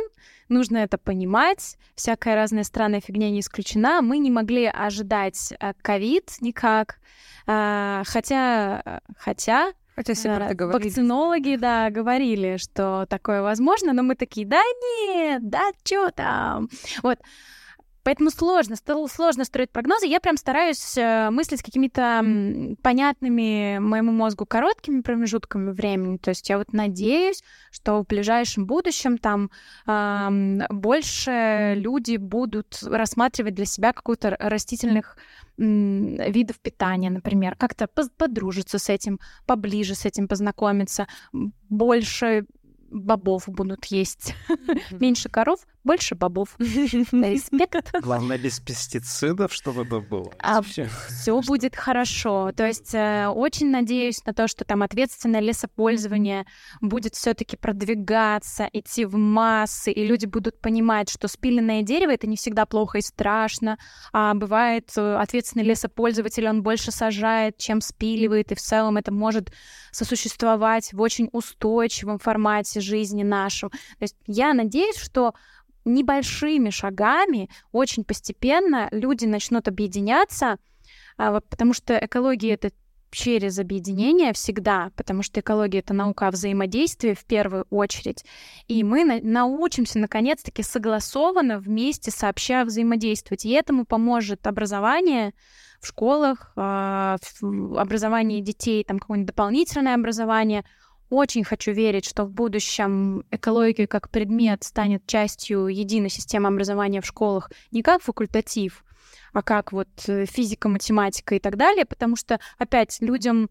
нужно это понимать, всякая разная странная фигня не исключена. Мы не могли ожидать э, ковид никак, А, хотя, хотя Хотя все да, говорили. Вакцинологи, да, говорили, что такое возможно, но мы такие, да нет, да что там. Вот. Поэтому сложно, сложно строить прогнозы. Я прям стараюсь э, мыслить какими-то понятными моему мозгу короткими промежутками времени. То есть я вот надеюсь, что в ближайшем будущем там ам, больше люди будут рассматривать для себя какую-то растительных м, видов питания, например, как-то подружиться с этим, поближе с этим познакомиться, больше бобов будут есть, меньше коров, больше бобов. Респект. Главное, без пестицидов, чтобы это было. А. Все будет хорошо. То есть э, очень надеюсь на то, что там ответственное лесопользование будет все-таки продвигаться, идти в массы, и люди будут понимать, что спиленное дерево это не всегда плохо и страшно, а бывает э, ответственный лесопользователь, он больше сажает, чем спиливает, и в целом это может сосуществовать в очень устойчивом формате жизни нашем. То есть я надеюсь, что небольшими шагами, очень постепенно люди начнут объединяться, а, потому что экология это через объединение всегда, потому что экология это наука о взаимодействии в первую очередь, и мы на- научимся наконец-таки согласованно вместе сообща взаимодействовать, и этому поможет образование в школах, а, в- детей, там какое-нибудь дополнительное образование. Очень хочу верить, что в будущем экология как предмет станет частью единой системы образования в школах не как факультатив, а как вот э, физика, математика и так далее, потому что, опять, людям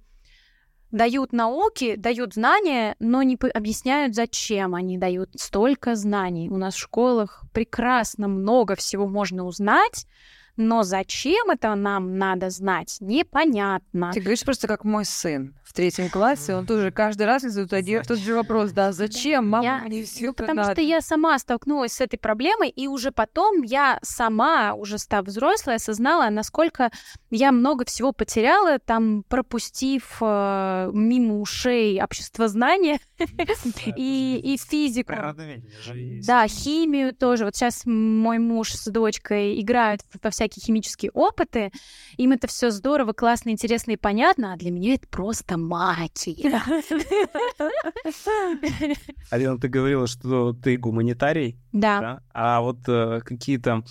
дают науки, дают знания, но не объясняют, зачем они дают столько знаний. У нас в школах прекрасно много всего можно узнать, но зачем это нам надо знать, непонятно. Ты говоришь просто как мой сын в третьем классе, он тоже каждый раз задает один тот же вопрос, да, зачем, мама, Я- мне все Ну, потому надо. что я сама столкнулась с этой проблемой, и уже потом я сама, уже став взрослой, осознала, насколько я много всего потеряла, там, пропустив э, мимо ушей общество знания и, и физику. Да, химию тоже. Вот сейчас мой муж с дочкой играют во всякие химические опыты. Им это все здорово, классно, интересно и понятно, а для меня это просто магия. Алина, ты говорила, что ты гуманитарий, Да. да? А вот э, какие-то,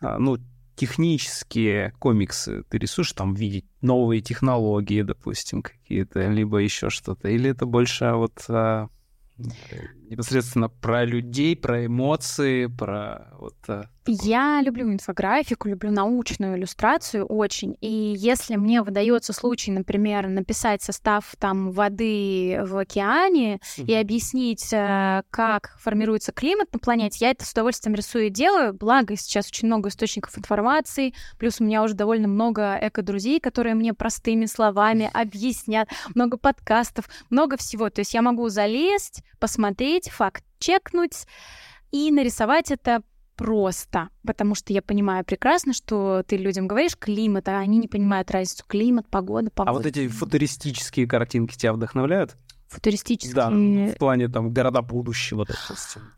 а, ну, технические комиксы ты рисуешь, там, видеть новые технологии, допустим, какие-то, либо еще что-то? Или это больше вот а, непосредственно про людей, про эмоции, про вот... а, Я люблю инфографику, люблю научную иллюстрацию очень. И если мне выдается случай, например, написать состав там воды в океане и объяснить, э, как формируется климат на планете, я это с удовольствием рисую и делаю. Благо, сейчас очень много источников информации, плюс у меня уже довольно много эко-друзей, которые мне простыми словами объяснят, много подкастов, много всего. То есть я могу залезть, посмотреть, факт-чекнуть и нарисовать это просто, потому что я понимаю прекрасно, что ты людям говоришь климат, а они не понимают разницу климат, погода, погода. А вот эти футуристические картинки тебя вдохновляют? футуристические. Да, в плане там города будущего,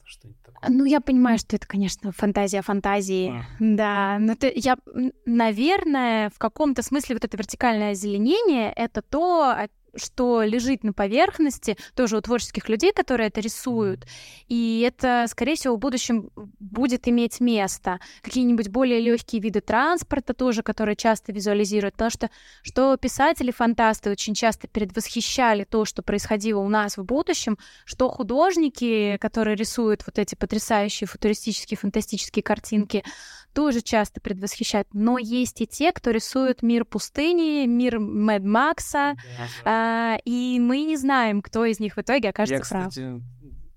что-нибудь такое. Ну, я понимаю, что это, конечно, фантазия фантазии. А. Да, но ты, я, наверное, в каком-то смысле вот это вертикальное озеленение — это то, что лежит на поверхности тоже у творческих людей, которые это рисуют. И это, скорее всего, в будущем будет иметь место. Какие-нибудь более легкие виды транспорта тоже, которые часто визуализируют. Потому что что писатели-фантасты очень часто предвосхищали то, что происходило у нас в будущем, что художники, которые рисуют вот эти потрясающие футуристические, фантастические картинки, тоже часто предвосхищают. Но есть и те, кто рисует мир пустыни, мир Мэд Макса, а, и мы не знаем, кто из них в итоге окажется Я, прав. кстати,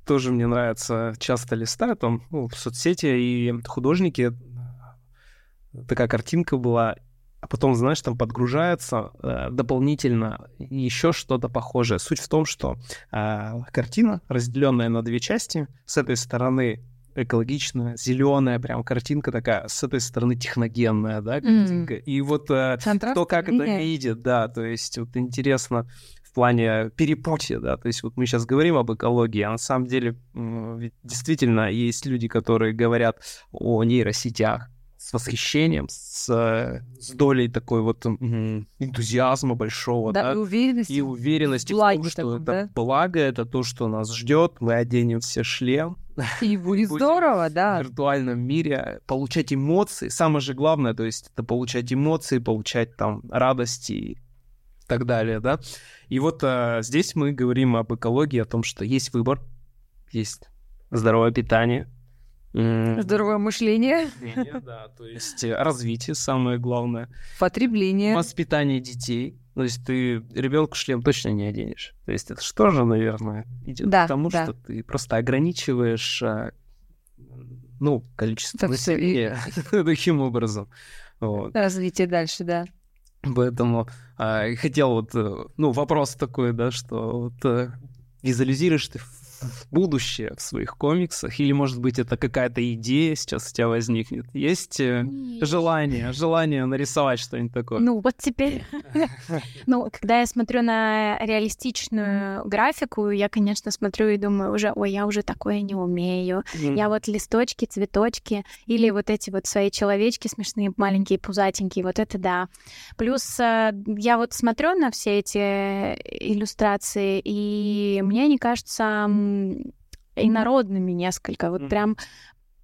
тоже мне нравится, часто листаю там ну, в соцсети, и художники, такая картинка была, а потом, знаешь, там подгружается э, дополнительно еще что-то похожее. Суть в том, что э, картина, разделенная на две части, с этой стороны экологичная, зеленая прям картинка такая, с этой стороны техногенная, да, картинка. Mm. И вот э, кто как это видит, да, то есть вот интересно в плане перепутья, да, то есть вот мы сейчас говорим об экологии, а на самом деле действительно есть люди, которые говорят о нейросетях, с восхищением, с, с долей такой вот энтузиазма большого, да, да? и уверенности, и уверенности в том, что таком, это да? благо, это то, что нас ждет, мы оденем все шлем, и будет здорово, да. В виртуальном мире получать эмоции, самое же главное, то есть это получать эмоции, получать там радости и так далее, да. И вот а, здесь мы говорим об экологии, о том, что есть выбор, есть здоровое питание, Здоровое мышление. Мышление, да, то есть э, развитие самое главное. Потребление. Воспитание детей. То есть ты ребенку шлем точно не оденешь. То есть это что же, наверное, идет да, к тому, да. что ты просто ограничиваешь а, ну, количество так населения таким образом. Вот. Развитие дальше, да. Поэтому а, хотел вот, э, ну, вопрос такой, да, что вот э, визуализируешь ты будущее в своих комиксах? Или, может быть, это какая-то идея сейчас у тебя возникнет? Есть э, Нет. желание, желание нарисовать что-нибудь такое? Ну, вот теперь... Ну, когда я смотрю на реалистичную графику, я, конечно, смотрю и думаю уже, ой, я уже такое не умею. Я вот листочки, цветочки или вот эти вот свои человечки смешные, маленькие, пузатенькие, вот это да. Плюс э, я вот смотрю на все эти иллюстрации, и мне они кажутся инородными несколько, вот прям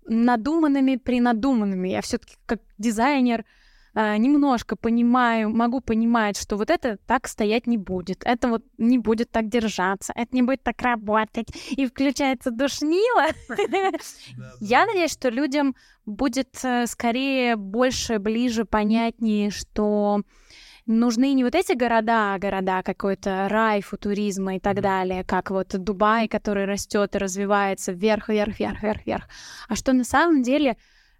надуманными, принадуманными. Я все-таки как дизайнер э, немножко понимаю, могу понимать, что вот это так стоять не будет, это вот не будет так держаться, это не будет так работать, и включается душнило. Я надеюсь, что людям будет э, скорее больше, ближе, понятнее, что нужны не вот эти города, а города какой-то рай футуризма и так далее, как вот Дубай, который растет и развивается вверх, вверх, вверх, вверх, вверх, а что на самом деле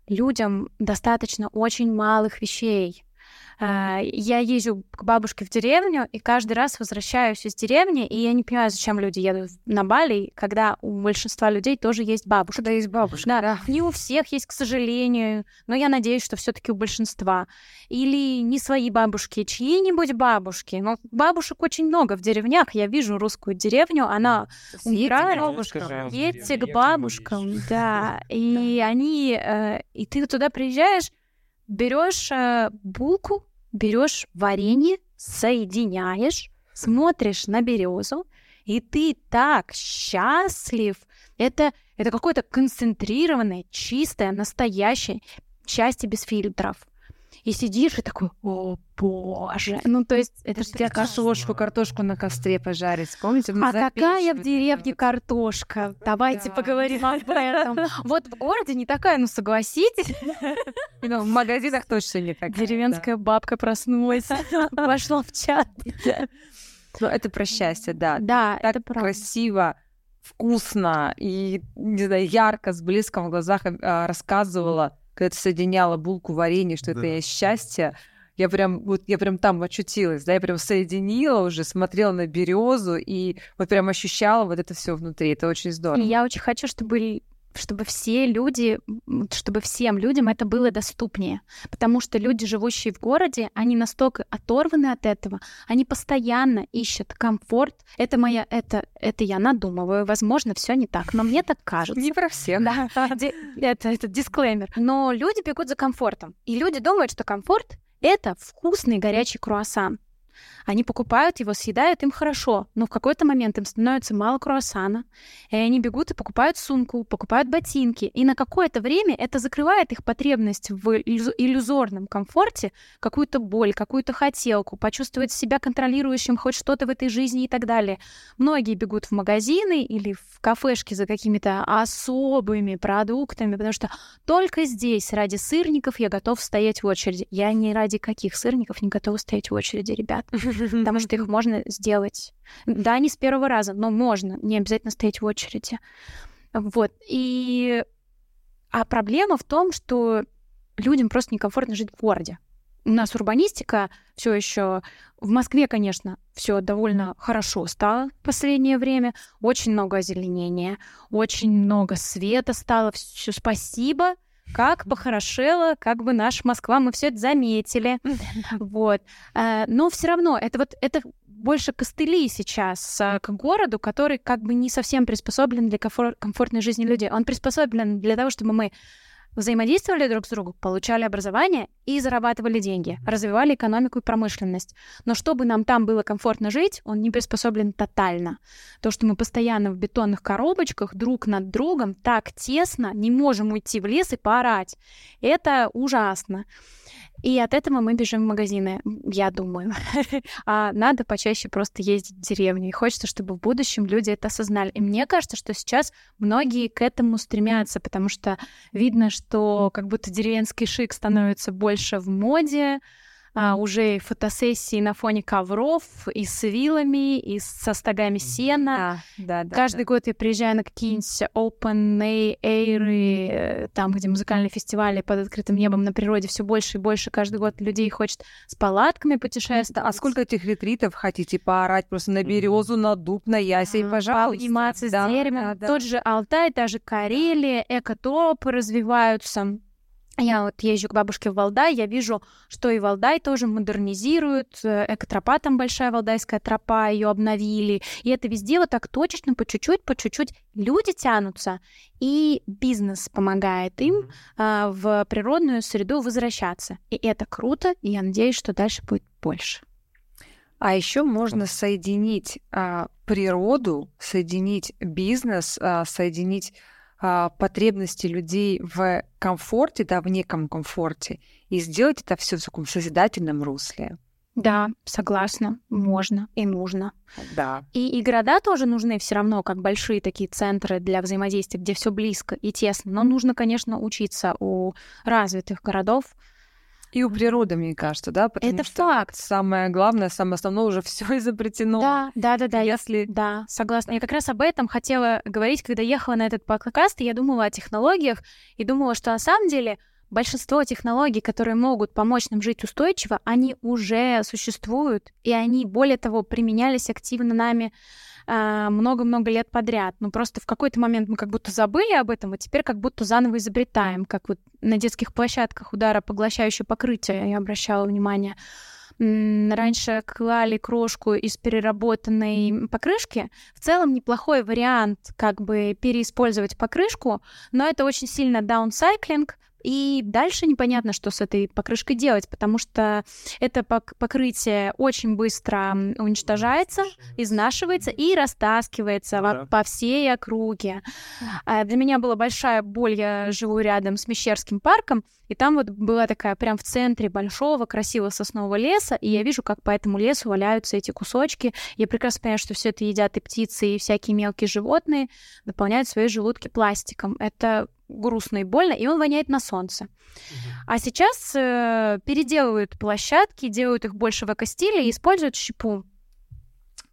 людям достаточно очень малых вещей, я езжу к бабушке в деревню, и каждый раз возвращаюсь из деревни, и я не понимаю, зачем люди едут на Бали, когда у большинства людей тоже есть бабушка. Когда есть бабушка. Да, да. Не у всех есть, к сожалению, но я надеюсь, что все таки у большинства. Или не свои бабушки, чьи-нибудь бабушки. Но бабушек очень много в деревнях. Я вижу русскую деревню, она умирает. Едьте к бабушкам, да. И они... Э, и ты туда приезжаешь, берешь э, булку, берешь варенье, соединяешь, смотришь на березу, и ты так счастлив. Это, это какое-то концентрированное, чистое, настоящее счастье без фильтров и сидишь и такой, о боже. Ну, то есть это же тебя картошку, картошку на костре пожарить, помните? А какая в деревне картошка? Давайте поговорим об этом. Вот в городе не такая, ну, согласитесь. Ну, в магазинах точно не такая. Деревенская бабка проснулась, пошла в чат. Ну, это про счастье, да. Да, это красиво вкусно и, не знаю, ярко, с блеском в глазах а, рассказывала когда ты соединяла булку варенье, что да. это есть счастье, я прям вот я прям там очутилась, да, я прям соединила уже, смотрела на березу и вот прям ощущала вот это все внутри. Это очень здорово. И я очень хочу, чтобы чтобы все люди, чтобы всем людям это было доступнее. Потому что люди, живущие в городе, они настолько оторваны от этого, они постоянно ищут комфорт. Это моя, это, это я надумываю, возможно, все не так, но мне так кажется. Не про всех. Да, это, это дисклеймер. Но люди бегут за комфортом. И люди думают, что комфорт — это вкусный горячий круассан. Они покупают его, съедают, им хорошо, но в какой-то момент им становится мало круассана, и они бегут и покупают сумку, покупают ботинки, и на какое-то время это закрывает их потребность в иллюзорном комфорте, какую-то боль, какую-то хотелку, почувствовать себя контролирующим хоть что-то в этой жизни и так далее. Многие бегут в магазины или в кафешки за какими-то особыми продуктами, потому что только здесь ради сырников я готов стоять в очереди. Я ни ради каких сырников не готова стоять в очереди, ребят. потому что их можно сделать. Да, не с первого раза, но можно, не обязательно стоять в очереди. Вот. И... А проблема в том, что людям просто некомфортно жить в городе. У нас урбанистика все еще в Москве, конечно, все довольно хорошо стало в последнее время. Очень много озеленения, очень много света стало. Все спасибо. Как похорошела, как бы наша Москва, мы все это заметили. Вот. Э, но все равно это вот это больше костыли сейчас э, к городу, который как бы не совсем приспособлен для комфортной жизни людей. Он приспособлен для того, чтобы мы взаимодействовали друг с другом, получали образование и зарабатывали деньги, развивали экономику и промышленность. Но чтобы нам там было комфортно жить, он не приспособлен тотально. То, что мы постоянно в бетонных коробочках друг над другом так тесно не можем уйти в лес и поорать, это ужасно. И от этого мы бежим в магазины, я думаю. а надо почаще просто ездить в деревню. И хочется, чтобы в будущем люди это осознали. И мне кажется, что сейчас многие к этому стремятся, потому что видно, что как будто деревенский шик становится больше в моде, а, уже фотосессии на фоне ковров и с вилами, и со стогами сена. Да, да, да, Каждый да. год я приезжаю на какие-нибудь open air, э, там, где музыкальные фестивали под открытым небом на природе, все больше и больше каждый год людей хочет с палатками путешествовать. А сколько этих ретритов хотите поорать просто на березу, на дуб, на ясень, а, пожалуйста? Подниматься да, с деревом. Да, да. Тот же Алтай, даже Карелия, экотропы развиваются. Я вот езжу к бабушке в Валдай, я вижу, что и Валдай тоже модернизируют, э, экотропа там большая валдайская тропа, ее обновили, и это везде вот так точечно, по чуть-чуть, по чуть-чуть люди тянутся, и бизнес помогает им а, в природную среду возвращаться. И это круто, и я надеюсь, что дальше будет больше. А еще можно соединить а, природу, соединить бизнес, а, соединить а, потребности людей в комфорте, да, в неком комфорте, и сделать это все в таком созидательном русле. Да, согласна, можно и нужно. Да. И, и города тоже нужны все равно, как большие такие центры для взаимодействия, где все близко и тесно. Но нужно, конечно, учиться у развитых городов и у природы, мне кажется, да? Потому это что факт. Самое главное, самое основное уже все изобретено. Да, да, да, да. Если... Да, согласна. Я как раз об этом хотела говорить, когда ехала на этот подкаст, и я думала о технологиях, и думала, что на самом деле большинство технологий, которые могут помочь нам жить устойчиво, они уже существуют, и они, более того, применялись активно нами много-много лет подряд. Ну, просто в какой-то момент мы как будто забыли об этом, и теперь как будто заново изобретаем, как вот на детских площадках удара поглощающее покрытие, я обращала внимание. Раньше клали крошку из переработанной покрышки. В целом неплохой вариант как бы переиспользовать покрышку, но это очень сильно даунсайклинг, и дальше непонятно, что с этой покрышкой делать, потому что это покрытие очень быстро уничтожается, изнашивается и растаскивается да. по всей округе. А для меня была большая боль, я живу рядом с Мещерским парком, и там вот была такая прям в центре большого красивого соснового леса, и я вижу, как по этому лесу валяются эти кусочки. Я прекрасно понимаю, что все это едят и птицы, и всякие мелкие животные, наполняют свои желудки пластиком. Это грустно и больно, и он воняет на солнце. А сейчас э, переделывают площадки, делают их больше в эко-стиле и используют щепу.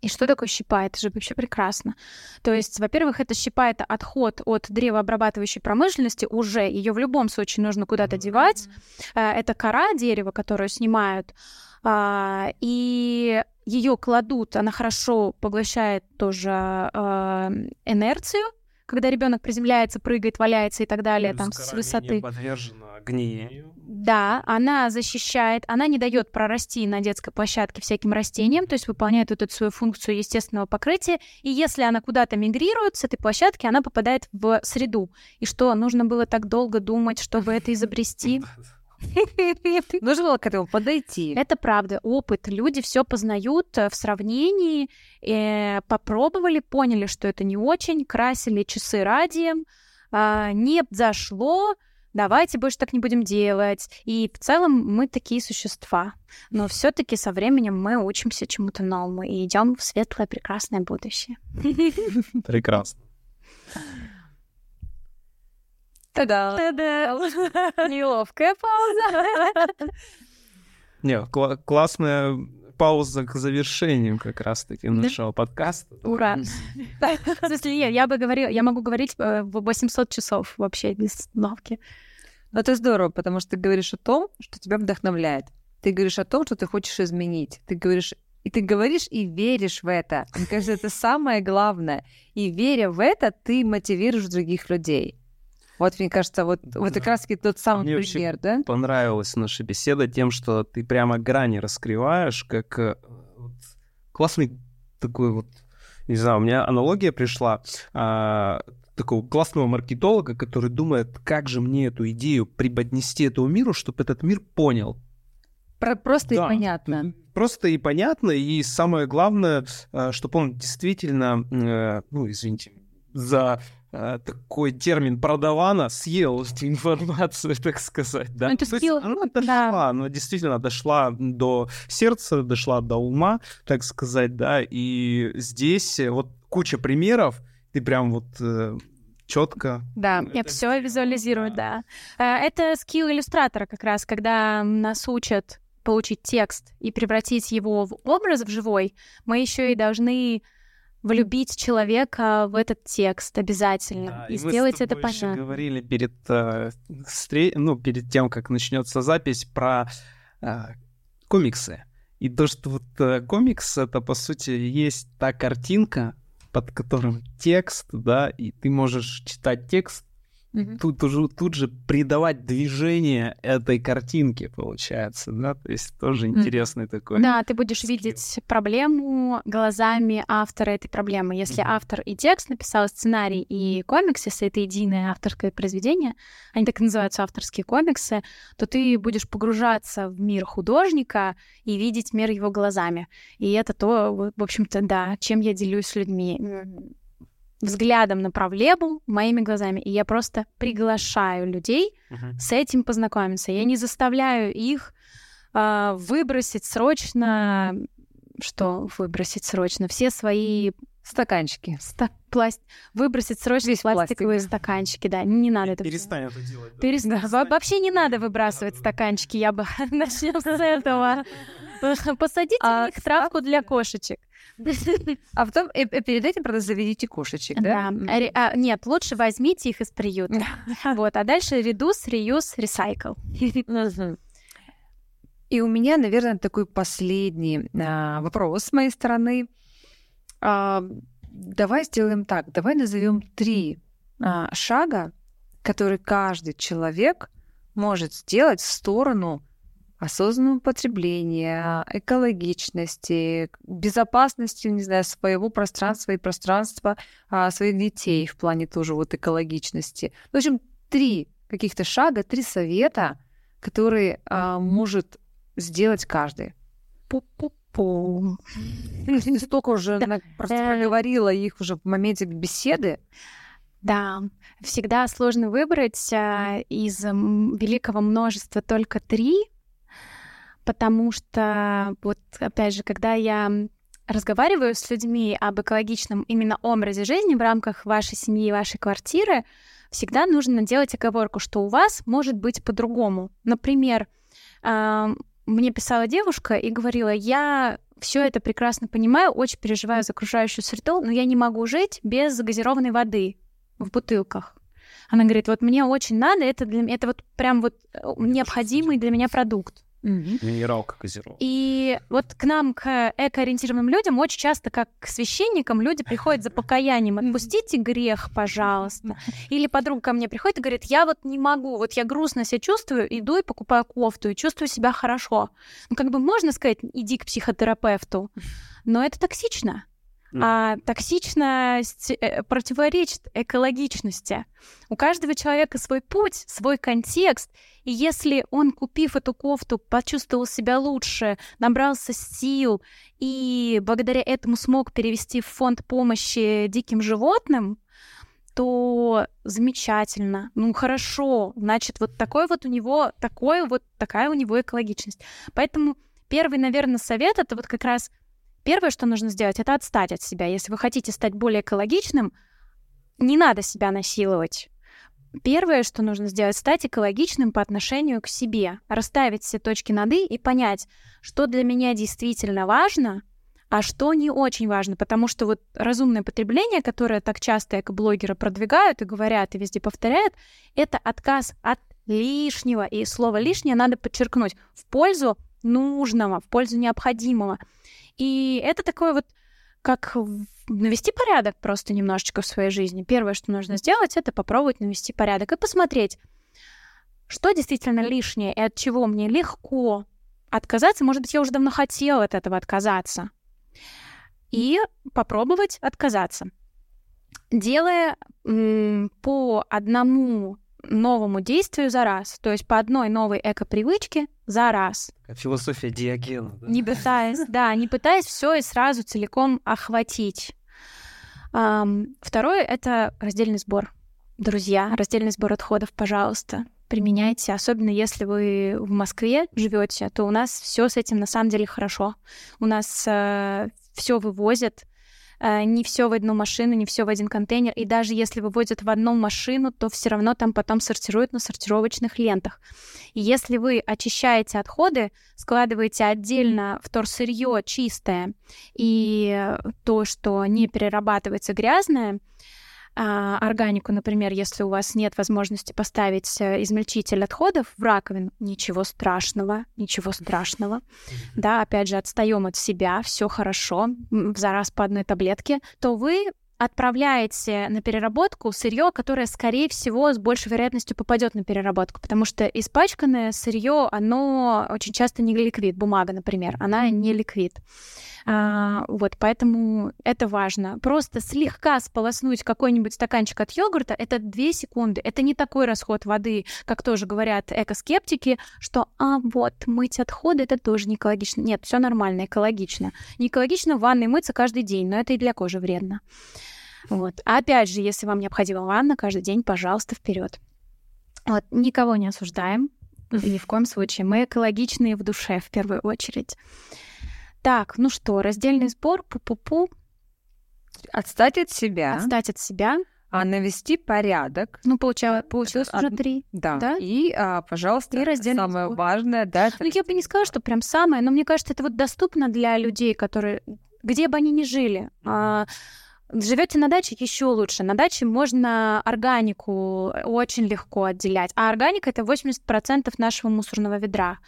И что такое щепа? Это же вообще прекрасно. То есть, во-первых, это щепа — это отход от древообрабатывающей промышленности уже. Ее в любом случае нужно куда-то девать. Э, это кора дерева, которую снимают. А, и ее кладут, она хорошо поглощает тоже э, инерцию, когда ребенок приземляется, прыгает, валяется и так далее, Плюс там с высоты. Подвержена гниению. Да, она защищает, она не дает прорасти на детской площадке всяким растениям, то есть выполняет вот эту свою функцию естественного покрытия. И если она куда-то мигрирует с этой площадки, она попадает в среду. И что, нужно было так долго думать, чтобы это изобрести? Нужно было к этому подойти. Это правда. Опыт. Люди все познают э, в сравнении. Э, попробовали, поняли, что это не очень. Красили часы радием. Э, не зашло. Давайте больше так не будем делать. И в целом мы такие существа. Но все-таки со временем мы учимся чему-то новому и идем в светлое, прекрасное будущее. Прекрасно. Та-да! Неловкая пауза. Не, кл- классная пауза к завершению как раз-таки нашего подкаста. Ура! В смысле, нет, я бы говорила, я могу говорить э, в 800 часов вообще без остановки. Но это здорово, потому что ты говоришь о том, что тебя вдохновляет. Ты говоришь о том, что ты хочешь изменить. Ты говоришь и ты говоришь и веришь в это. Мне кажется, это самое главное. И веря в это, ты мотивируешь других людей. Вот, мне кажется, вот, да. вот как раз-таки тот самый Мне пример, да? понравилась наша беседа тем, что ты прямо грани раскрываешь, как э, вот, классный такой вот, не знаю, у меня аналогия пришла, а, такого классного маркетолога, который думает, как же мне эту идею преподнести этому миру, чтобы этот мир понял. Про просто да. и понятно просто и понятно, и самое главное, э, чтобы он действительно, э, ну, извините, за такой термин продавана съел эту информацию, так сказать, да. Ну, это То есть она дошла, да. она действительно дошла до сердца, дошла до ума, так сказать, да, и здесь вот куча примеров, ты прям вот четко. Да, я все визуализирую, да. Это скилл иллюстратора как раз, когда нас учат получить текст и превратить его в образ в живой, мы еще и должны влюбить человека в этот текст обязательно да, и, и сделать это понятно. Мы говорили перед, э, встр... ну, перед тем, как начнется запись, про э, комиксы. И то, что вот э, комикс это по сути есть та картинка, под которым текст, да, и ты можешь читать текст Угу. Тут, уже, тут же придавать движение этой картинке, получается, да, то есть тоже интересный такой. Да, ты будешь скилл. видеть проблему глазами автора этой проблемы. Если угу. автор и текст написал сценарий и комикс, если это единое авторское произведение, они так и называются авторские комиксы, то ты будешь погружаться в мир художника и видеть мир его глазами. И это то, в общем-то, да, чем я делюсь с людьми взглядом на проблему моими глазами, и я просто приглашаю людей uh-huh. с этим познакомиться. Я не заставляю их э, выбросить срочно, что выбросить срочно, все свои стаканчики, ста- пласт... выбросить срочно Весь пластиковые пластик. стаканчики, да, не надо это. Перестань это делать. Да. Перестань. Вообще не надо выбрасывать стаканчики, я бы начнем с этого. Посадите а, их травку для кошечек. А потом и, и перед этим, правда, заведите кошечек, да? Да. А, нет, лучше возьмите их из приюта. Вот, а дальше редус, реюз, ресайкл. И у меня, наверное, такой последний а, вопрос с моей стороны. А, давай сделаем так. Давай назовем три а, шага, которые каждый человек может сделать в сторону осознанного потребления, экологичности, безопасности, не знаю, своего пространства и пространства а, своих детей в плане тоже вот экологичности. В общем, три каких-то шага, три совета, которые а, может сделать каждый. Пу-пу-пу. Столько уже просто проговорила их уже в моменте беседы. Да, всегда сложно выбрать а, из великого множества только три, потому что вот опять же, когда я разговариваю с людьми об экологичном именно образе жизни в рамках вашей семьи, вашей квартиры, всегда нужно делать оговорку, что у вас может быть по-другому. Например, мне писала девушка и говорила, я все это прекрасно понимаю, очень переживаю за окружающую среду, но я не могу жить без газированной воды в бутылках. Она говорит, вот мне очень надо, это, для, это вот прям вот э, необходимый для меня продукт. Минералка газировка. И вот к нам, к экоориентированным людям, очень часто, как к священникам, люди приходят за покаянием. Отпустите грех, пожалуйста. Или подруга ко мне приходит и говорит, я вот не могу, вот я грустно себя чувствую, иду и покупаю кофту, и чувствую себя хорошо. Ну, как бы можно сказать, иди к психотерапевту, но это токсично. А токсичность э, противоречит экологичности. У каждого человека свой путь, свой контекст. И если он, купив эту кофту, почувствовал себя лучше, набрался сил и благодаря этому смог перевести в фонд помощи диким животным, то замечательно, ну хорошо, значит вот такой вот у него, такой вот такая у него экологичность. Поэтому первый, наверное, совет это вот как раз Первое, что нужно сделать, это отстать от себя. Если вы хотите стать более экологичным, не надо себя насиловать. первое, что нужно сделать, стать экологичным по отношению к себе, расставить все точки над «и» и понять, что для меня действительно важно, а что не очень важно, потому что вот разумное потребление, которое так часто экоблогеры продвигают и говорят, и везде повторяют, это отказ от лишнего. И слово лишнее надо подчеркнуть в пользу нужного, в пользу необходимого. И это такое вот как навести порядок просто немножечко в своей жизни. Первое, что нужно сделать, это попробовать навести порядок и посмотреть, что действительно лишнее и от чего мне легко отказаться. Может быть, я уже давно хотела от этого отказаться. И попробовать отказаться. Делая по одному новому действию за раз, то есть по одной новой эко-привычке за раз. Философия Диогена. Да? Не пытаясь, да, не пытаясь все и сразу целиком охватить. Второе — это раздельный сбор. Друзья, раздельный сбор отходов, пожалуйста, применяйте, особенно если вы в Москве живете, то у нас все с этим на самом деле хорошо. У нас э, все вывозят, не все в одну машину, не все в один контейнер. И даже если выводят в одну машину, то все равно там потом сортируют на сортировочных лентах. И если вы очищаете отходы, складываете отдельно вторсырье чистое и то, что не перерабатывается грязное, а, органику, например, если у вас нет возможности поставить э, измельчитель отходов в раковину, ничего страшного, ничего страшного. Да, опять же, отстаем от себя, все хорошо, за раз по одной таблетке, то вы отправляете на переработку сырье, которое, скорее всего, с большей вероятностью попадет на переработку, потому что испачканное сырье, оно очень часто не ликвид, бумага, например, она не ликвид. А, вот, поэтому это важно. Просто слегка сполоснуть какой-нибудь стаканчик от йогурта — это 2 секунды. Это не такой расход воды, как тоже говорят экоскептики, что, а вот, мыть отходы — это тоже не экологично. Нет, все нормально, экологично. Не экологично в ванной мыться каждый день, но это и для кожи вредно. Вот. А опять же, если вам необходима ванна каждый день, пожалуйста, вперед. Вот, никого не осуждаем, ни в коем случае. Мы экологичные в душе, в первую очередь. Так, ну что, раздельный сбор, пу-пу-пу. Отстать от себя. Отстать от себя. А навести порядок. Ну, получалось, получилось уже три. Да. да. И, а, пожалуйста, и самое сбор. важное, да. Ну, я бы не сказала, что прям самое, но мне кажется, это вот доступно для людей, которые, где бы они ни жили. А, Живете на даче еще лучше. На даче можно органику очень легко отделять. А органика это 80% нашего мусорного ведра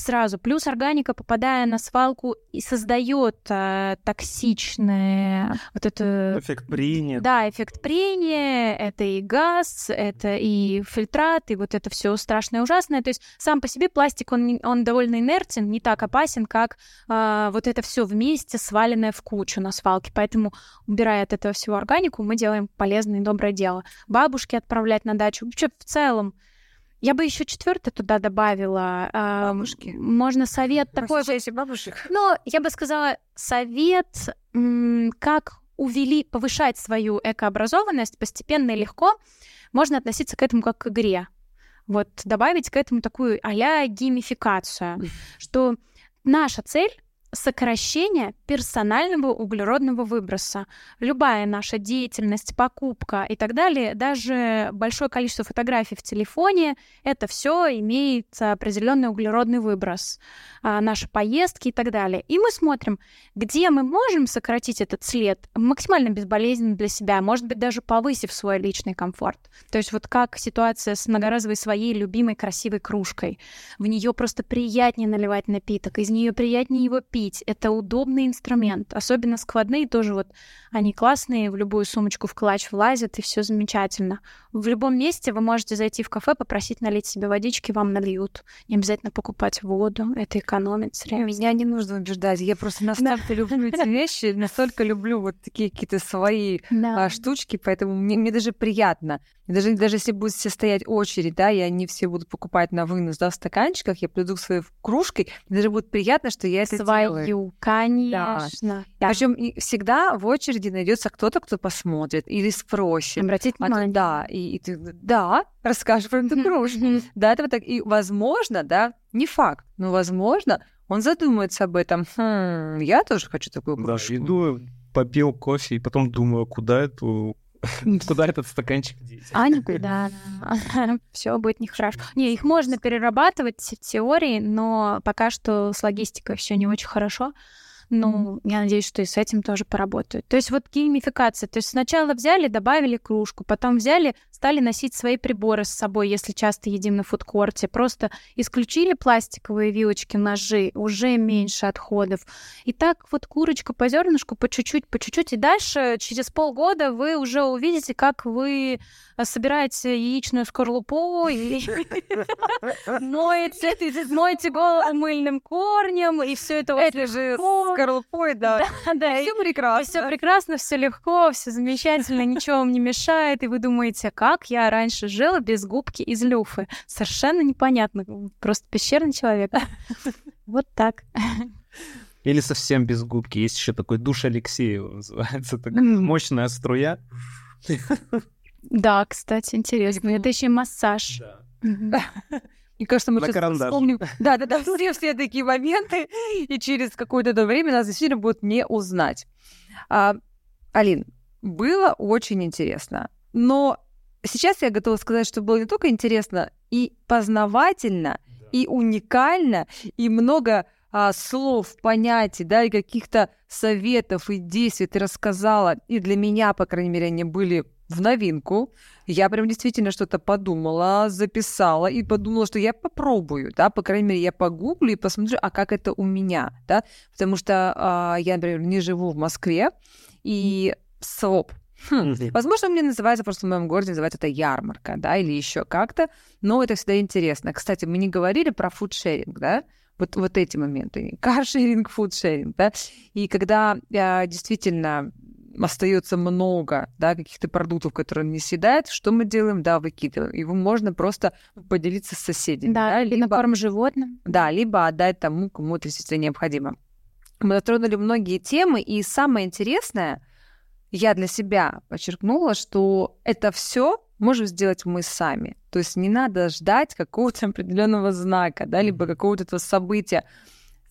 сразу. Плюс органика, попадая на свалку, и создает э, токсичное вот это... Эффект прения. Да, эффект прения, это и газ, это и фильтрат, и вот это все страшное, ужасное. То есть сам по себе пластик, он, он довольно инертен, не так опасен, как э, вот это все вместе сваленное в кучу на свалке. Поэтому, убирая от этого всего органику, мы делаем полезное и доброе дело. Бабушки отправлять на дачу. Вообще, в целом, я бы еще четвертое туда добавила. Бабушки. Можно совет такой. Слушайте, бабушек. Но я бы сказала совет, как увели, повышать свою экообразованность постепенно и легко. Можно относиться к этому как к игре. Вот добавить к этому такую а-ля геймификацию, что наша цель сокращение персонального углеродного выброса. Любая наша деятельность, покупка и так далее, даже большое количество фотографий в телефоне, это все имеет определенный углеродный выброс. А, наши поездки и так далее. И мы смотрим, где мы можем сократить этот след максимально безболезненно для себя, может быть, даже повысив свой личный комфорт. То есть вот как ситуация с многоразовой своей любимой красивой кружкой. В нее просто приятнее наливать напиток, из нее приятнее его пить. Это удобный инструмент. Особенно складные тоже вот они классные, в любую сумочку в клатч влазят, и все замечательно. В любом месте вы можете зайти в кафе, попросить налить себе водички, вам нальют. Не обязательно покупать воду, это экономит средства. Меня не нужно убеждать, я просто настолько люблю эти вещи, настолько люблю вот такие какие-то свои а, штучки, поэтому мне даже приятно даже, даже если будет все стоять очередь, да, и они все будут покупать на вынос, да, в стаканчиках, я приду своей кружкой, мне даже будет приятно, что я это Свою, делаю. конечно. Да. Причем всегда в очереди найдется кто-то, кто посмотрит или спросит. Обратить а внимание. Да, и, и ты, да, расскажешь про эту кружку. Да, это вот так. И, возможно, да, не факт, но, возможно, он задумается об этом. Хм, я тоже хочу такую кружку. Да, иду, попил кофе, и потом думаю, куда эту Куда этот стаканчик деть? А никуда. Все будет нехорошо. Не, их можно перерабатывать в теории, но пока что с логистикой все не очень хорошо. Ну, я надеюсь, что и с этим тоже поработают. То есть вот геймификация. То есть сначала взяли, добавили кружку, потом взяли, стали носить свои приборы с собой, если часто едим на фудкорте. Просто исключили пластиковые вилочки, ножи, уже меньше отходов. И так вот курочка по зернышку, по чуть-чуть, по чуть-чуть. И дальше через полгода вы уже увидите, как вы э, собираете яичную скорлупу и моете голову мыльным корнем, и все это... Это же скорлупой, да. Да, Все прекрасно. Все прекрасно, все легко, все замечательно, ничего вам не мешает, и вы думаете, как я раньше жила без губки из люфы? Совершенно непонятно, просто пещерный человек. Вот так. Или совсем без губки. Есть еще такой душ Алексеева называется. Так, мощная струя. Да, кстати, интересно. Это еще и массаж. Мне кажется, мы На сейчас карандаш. вспомним, да, да, да, все, все такие моменты, и через какое-то время нас действительно будут не узнать. А, Алин, было очень интересно, но сейчас я готова сказать, что было не только интересно и познавательно, и уникально, и много а, слов, понятий, да, и каких-то советов и действий ты рассказала, и для меня, по крайней мере, они были в новинку. Я прям действительно что-то подумала, записала и подумала, что я попробую, да, по крайней мере, я погуглю и посмотрю, а как это у меня, да, потому что а, я, например, не живу в Москве, и СОП, Хм, Возможно, мне называется просто в моем городе называется это ярмарка, да, или еще как-то, но это всегда интересно. Кстати, мы не говорили про фудшеринг, да, вот, вот эти моменты. Каршеринг, фудшеринг, да. И когда а, действительно остается много, да, каких-то продуктов, которые не съедают, что мы делаем? Да, выкидываем. Его можно просто поделиться с соседями. Да, да, или на корм животным. да, либо отдать тому, кому это действительно необходимо. Мы затронули многие темы, и самое интересное, я для себя подчеркнула, что это все можем сделать мы сами. То есть не надо ждать какого-то определенного знака, да, либо какого-то этого события.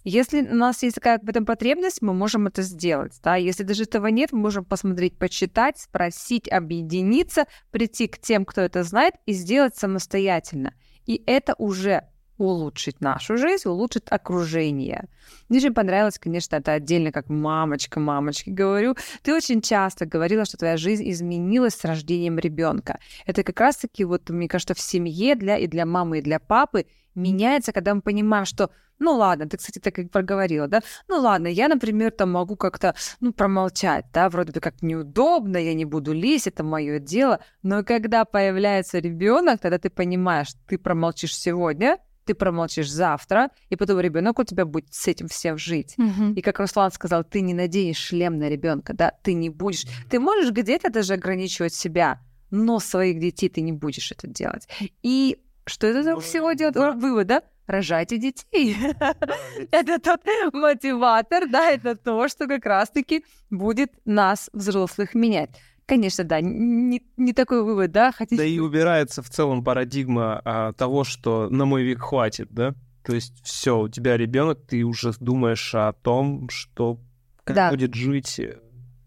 Если у нас есть такая в этом потребность, мы можем это сделать. Да? Если даже этого нет, мы можем посмотреть, почитать, спросить, объединиться, прийти к тем, кто это знает, и сделать самостоятельно. И это уже улучшить нашу жизнь, улучшит окружение. Мне очень понравилось, конечно, это отдельно, как мамочка, мамочки говорю. Ты очень часто говорила, что твоя жизнь изменилась с рождением ребенка. Это как раз-таки, вот, мне кажется, в семье для и для мамы, и для папы меняется, когда мы понимаем, что ну ладно, ты, кстати, так и проговорила, да? Ну ладно, я, например, там могу как-то, ну, промолчать, да, вроде бы как неудобно, я не буду лезть, это мое дело. Но когда появляется ребенок, тогда ты понимаешь, ты промолчишь сегодня, ты промолчишь завтра, и потом ребенок у тебя будет с этим всем жить. Мгм. И как Руслан сказал, ты не наденешь шлем на ребенка, да, ты не будешь. Ты можешь где-то даже ограничивать себя, но своих детей ты не будешь это делать. И что это за всего делать? О, Вывод, да? Рожайте детей. Это тот мотиватор, да, это то, что как раз-таки будет нас, взрослых, менять. Конечно, да, не, не такой вывод, да, хотите... Да и убирается в целом парадигма а, того, что на мой век хватит, да? То есть все, у тебя ребенок, ты уже думаешь о том, что как Да. будет жить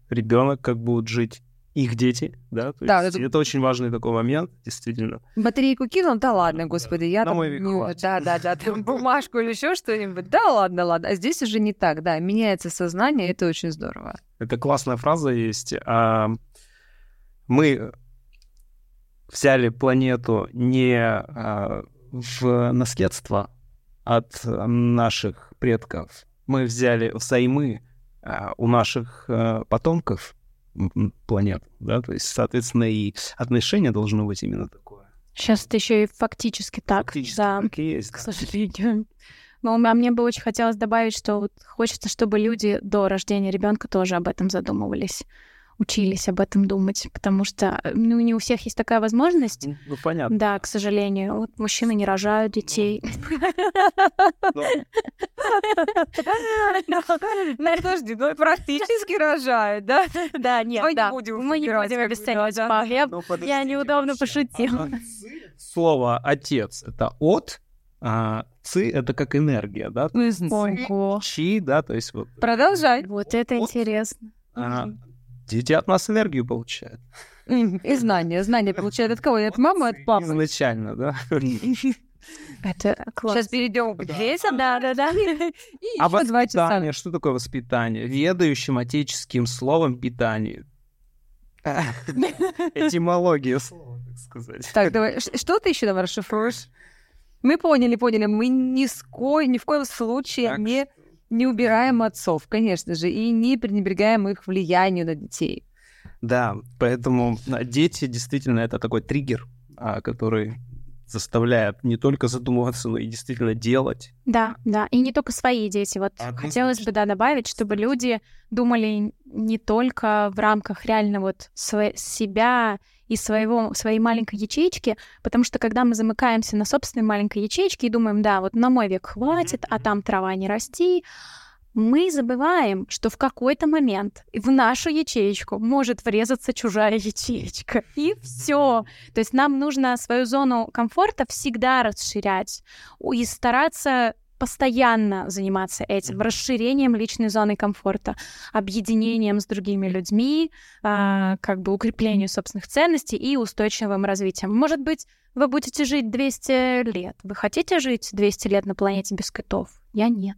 ребенок, как будут жить их дети, да? То Да, есть это- это... очень важный такой момент, действительно. Батарейку кинул, да ладно, господи, я На там мой век не- хватит. да, да, да, там бумажку или еще что-нибудь, да ладно, ладно. А здесь уже не так, да, меняется сознание, это очень здорово. Это классная фраза есть. А, мы взяли планету не а, в наследство от наших предков. Мы взяли взаймы а, у наших а, потомков планет, да, то есть, соответственно, и отношение должно быть именно такое. Сейчас это еще и фактически так. Фактически да. так и есть. к сожалению. Но а мне бы очень хотелось добавить, что вот хочется, чтобы люди до рождения ребенка тоже об этом задумывались, учились об этом думать, потому что э, ну, не у всех есть такая возможность. Ну, понятно. Да, к сожалению, вот мужчины не рожают детей. Но Подожди, ну практически рожают, да? Да, нет, да. будем Мы не будем обесценивать. Я- Ну, неудобно вообще. пошутила. А, ци- Слово «отец» — это «от», а «ци» — это как энергия, да? Ого. Чи, да, то есть вот Продолжай. Вот это интересно. а, дети от нас энергию получают. И знания, знания получают от кого? От мамы, от папы? Изначально, да? Это класс. Сейчас перейдем к детям. Да, да, да. А воспитание, что такое воспитание? Ведающим отеческим словом питание. Этимология слова, так сказать. Так, давай, что ты еще там расшифруешь? Мы поняли, поняли. Мы ни, с ко- ни в коем случае Так не, не убираем отцов, конечно же, и не пренебрегаем их влиянию на детей. Да, поэтому а, дети действительно это такой триггер, а, который заставляет не только задумываться, но и действительно делать. Да, да. И не только свои дети. Вот Однозначно. хотелось бы, да, добавить, чтобы люди думали не только в рамках реально вот себя и своего, своей маленькой ячейки, потому что когда мы замыкаемся на собственной маленькой ячейке и думаем, да, вот на мой век хватит, а там трава не расти, мы забываем, что в какой-то момент в нашу ячеечку может врезаться чужая ячеечка. И все. То есть нам нужно свою зону комфорта всегда расширять и стараться постоянно заниматься этим, расширением личной зоны комфорта, объединением с другими людьми, а, как бы укреплению собственных ценностей и устойчивым развитием. Может быть, вы будете жить 200 лет. Вы хотите жить 200 лет на планете без китов? Я нет.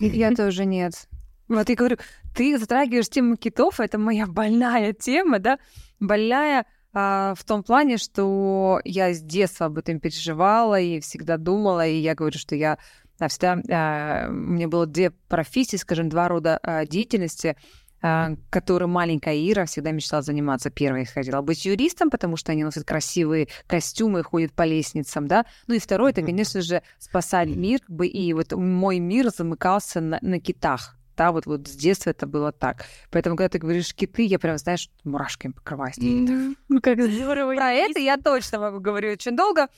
Я тоже нет. Вот я говорю, ты затрагиваешь тему китов, это моя больная тема, да, больная а, в том плане, что я с детства об этом переживала и всегда думала, и я говорю, что я а, всегда, а, у меня было две профессии, скажем, два рода а, деятельности, а, которые маленькая Ира всегда мечтала заниматься. Первая хотела быть юристом, потому что они носят красивые костюмы ходят по лестницам, да. Ну и второе, это, конечно же, спасать мир, и вот мой мир замыкался на, на китах. Да, вот, вот с детства это было так. Поэтому, когда ты говоришь киты, я прям, знаешь, мурашками покрываюсь. Ну, как здорово. Про это я точно могу говорить очень долго.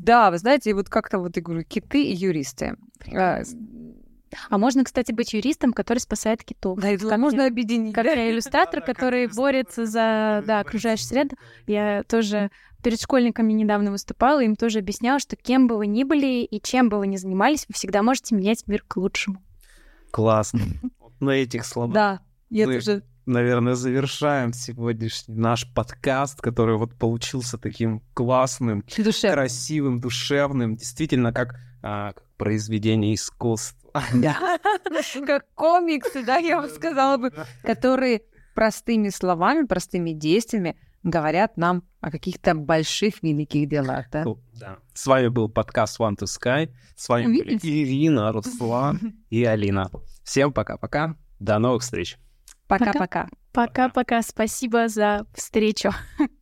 Да, вы знаете, и вот как-то вот я говорю, киты и юристы. А, А можно, кстати, быть юристом, который спасает китов. Да, это Как можно я- объединить. Как я иллюстратор, Да, да, как который борется за да, окружающую среду. Я тоже перед школьниками недавно выступала, им тоже объясняла, что кем бы вы ни были и чем бы вы ни занимались, вы всегда можете менять мир к лучшему. Классно. На этих словах, Да, я Мы- тоже... наверное, завершаем сегодняшний наш подкаст, который вот получился таким классным, Душевно. красивым, душевным, действительно как, а, как произведение искусства. Как комиксы, да, я бы сказала бы, которые простыми словами, простыми действиями говорят нам о каких-то больших, великих делах, да? Да. С вами был подкаст One to Sky. С вами были. Ирина, Руслан и Алина. Всем пока-пока. До новых встреч. Пока-пока. Пока-пока. Спасибо за встречу.